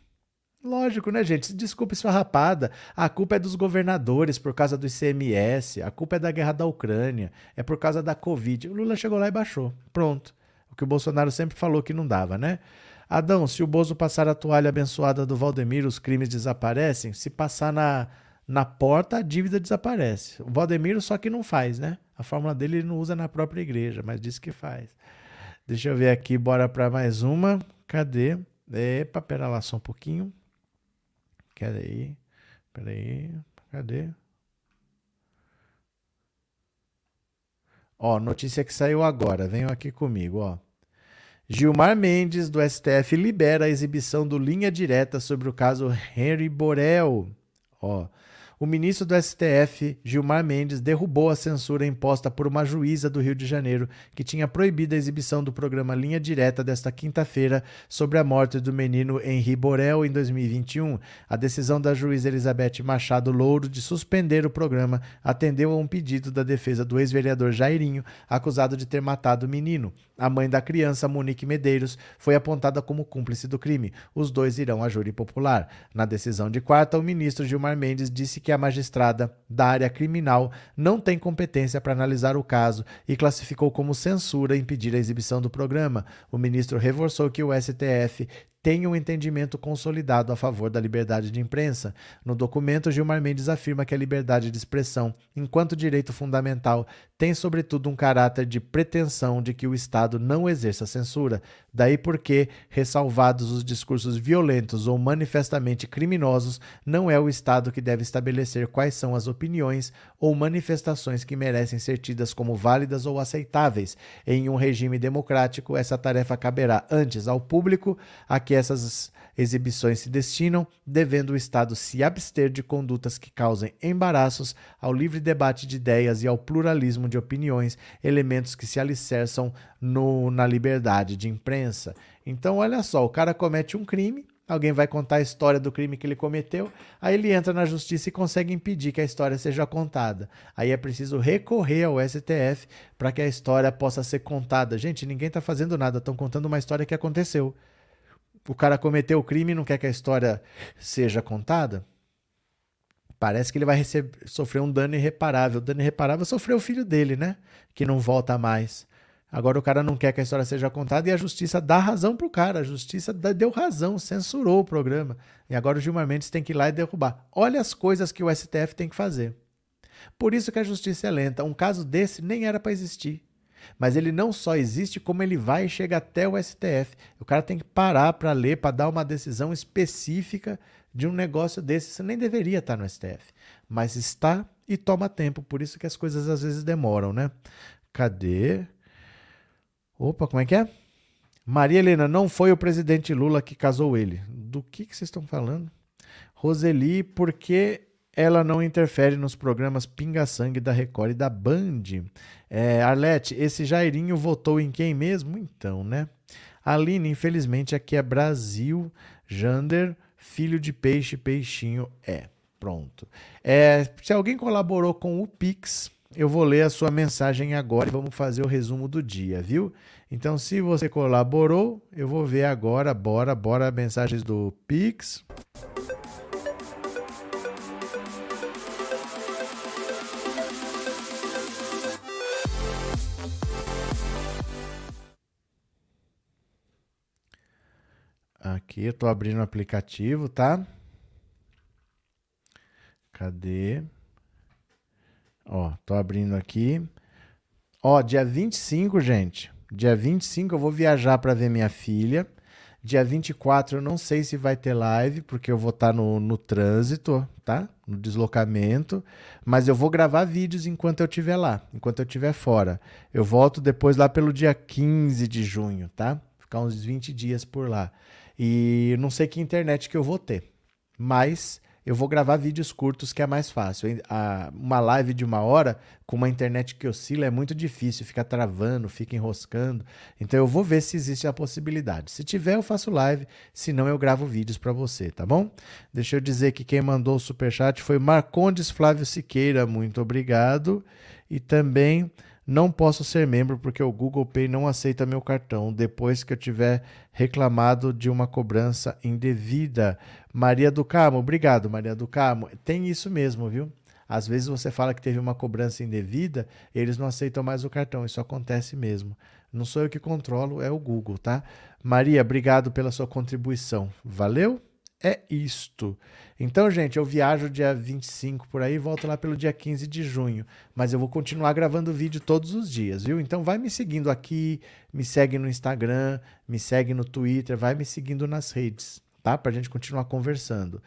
lógico, né, gente? Desculpe sua rapada. A culpa é dos governadores por causa do ICMS, a culpa é da guerra da Ucrânia, é por causa da Covid. O Lula chegou lá e baixou. Pronto. O que o Bolsonaro sempre falou que não dava, né? Adão, se o Bozo passar a toalha abençoada do Valdemiro, os crimes desaparecem? Se passar na, na porta, a dívida desaparece. O Valdemiro só que não faz, né? A fórmula dele ele não usa na própria igreja, mas diz que faz. Deixa eu ver aqui, bora para mais uma. Cadê? Epa, pera lá só um pouquinho. Cadê? Peraí, cadê? Ó, notícia que saiu agora, venham aqui comigo, ó. Gilmar Mendes, do STF, libera a exibição do Linha Direta sobre o caso Henry Borel. Ó, O ministro do STF, Gilmar Mendes, derrubou a censura imposta por uma juíza do Rio de Janeiro que tinha proibido a exibição do programa Linha Direta desta quinta-feira sobre a morte do menino Henri Borel em 2021. A decisão da juíza Elizabeth Machado Louro de suspender o programa atendeu a um pedido da defesa do ex-vereador Jairinho, acusado de ter matado o menino. A mãe da criança, Monique Medeiros, foi apontada como cúmplice do crime. Os dois irão a júri popular. Na decisão de quarta, o ministro Gilmar Mendes disse que a magistrada da área criminal não tem competência para analisar o caso e classificou como censura impedir a exibição do programa. O ministro reforçou que o STF tem um entendimento consolidado a favor da liberdade de imprensa. No documento, Gilmar Mendes afirma que a liberdade de expressão, enquanto direito fundamental, tem sobretudo um caráter de pretensão de que o Estado não exerça censura. Daí porque, ressalvados os discursos violentos ou manifestamente criminosos, não é o Estado que deve estabelecer quais são as opiniões ou manifestações que merecem ser tidas como válidas ou aceitáveis. Em um regime democrático, essa tarefa caberá antes ao público, a que essas exibições se destinam, devendo o Estado se abster de condutas que causem embaraços ao livre debate de ideias e ao pluralismo de opiniões, elementos que se alicerçam no, na liberdade de imprensa. Então, olha só, o cara comete um crime, alguém vai contar a história do crime que ele cometeu, aí ele entra na justiça e consegue impedir que a história seja contada. Aí é preciso recorrer ao STF para que a história possa ser contada. Gente, ninguém está fazendo nada, estão contando uma história que aconteceu o cara cometeu o crime e não quer que a história seja contada, parece que ele vai receber, sofrer um dano irreparável. O dano irreparável sofreu o filho dele, né? Que não volta mais. Agora o cara não quer que a história seja contada e a justiça dá razão pro cara. A justiça deu razão, censurou o programa. E agora o Gilmar Mendes tem que ir lá e derrubar. Olha as coisas que o STF tem que fazer. Por isso que a justiça é lenta. Um caso desse nem era para existir. Mas ele não só existe, como ele vai e chega até o STF. O cara tem que parar para ler, para dar uma decisão específica de um negócio desse. Você nem deveria estar no STF. Mas está e toma tempo. Por isso que as coisas às vezes demoram, né? Cadê? Opa, como é que é? Maria Helena, não foi o presidente Lula que casou ele. Do que, que vocês estão falando? Roseli, porque ela não interfere nos programas Pinga Sangue da Record e da Band. É, Arlete, esse Jairinho votou em quem mesmo? Então, né? Aline, infelizmente, aqui é Brasil. Jander, filho de peixe, peixinho é. Pronto. É, se alguém colaborou com o Pix, eu vou ler a sua mensagem agora e vamos fazer o resumo do dia, viu? Então, se você colaborou, eu vou ver agora. Bora, bora, mensagens do Pix. Aqui, eu tô abrindo o aplicativo, tá? Cadê? Ó, tô abrindo aqui. Ó, dia 25, gente. Dia 25 eu vou viajar para ver minha filha. Dia 24 eu não sei se vai ter live, porque eu vou estar tá no, no trânsito, tá? No deslocamento. Mas eu vou gravar vídeos enquanto eu estiver lá, enquanto eu estiver fora. Eu volto depois lá pelo dia 15 de junho, tá? Ficar uns 20 dias por lá. E não sei que internet que eu vou ter. Mas eu vou gravar vídeos curtos que é mais fácil. Uma live de uma hora com uma internet que oscila é muito difícil, fica travando, fica enroscando. Então eu vou ver se existe a possibilidade. Se tiver, eu faço live, se não, eu gravo vídeos para você, tá bom? Deixa eu dizer que quem mandou o superchat foi Marcondes Flávio Siqueira, muito obrigado. E também não posso ser membro porque o Google Pay não aceita meu cartão depois que eu tiver reclamado de uma cobrança indevida. Maria do Carmo, obrigado, Maria do Carmo. Tem isso mesmo, viu? Às vezes você fala que teve uma cobrança indevida, eles não aceitam mais o cartão. Isso acontece mesmo. Não sou eu que controlo, é o Google, tá? Maria, obrigado pela sua contribuição. Valeu? É isto. Então, gente, eu viajo dia 25 por aí volto lá pelo dia 15 de junho. Mas eu vou continuar gravando vídeo todos os dias, viu? Então vai me seguindo aqui, me segue no Instagram, me segue no Twitter, vai me seguindo nas redes, tá? Pra gente continuar conversando.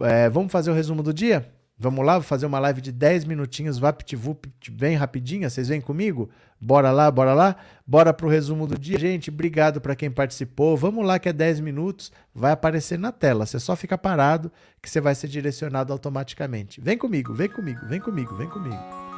É, vamos fazer o resumo do dia? Vamos lá, vou fazer uma live de 10 minutinhos, VaptVup, bem rapidinha, vocês vêm comigo? Bora lá, bora lá? Bora pro resumo do dia. Gente, obrigado para quem participou. Vamos lá que é 10 minutos, vai aparecer na tela. Você só fica parado que você vai ser direcionado automaticamente. Vem comigo, vem comigo, vem comigo, vem comigo.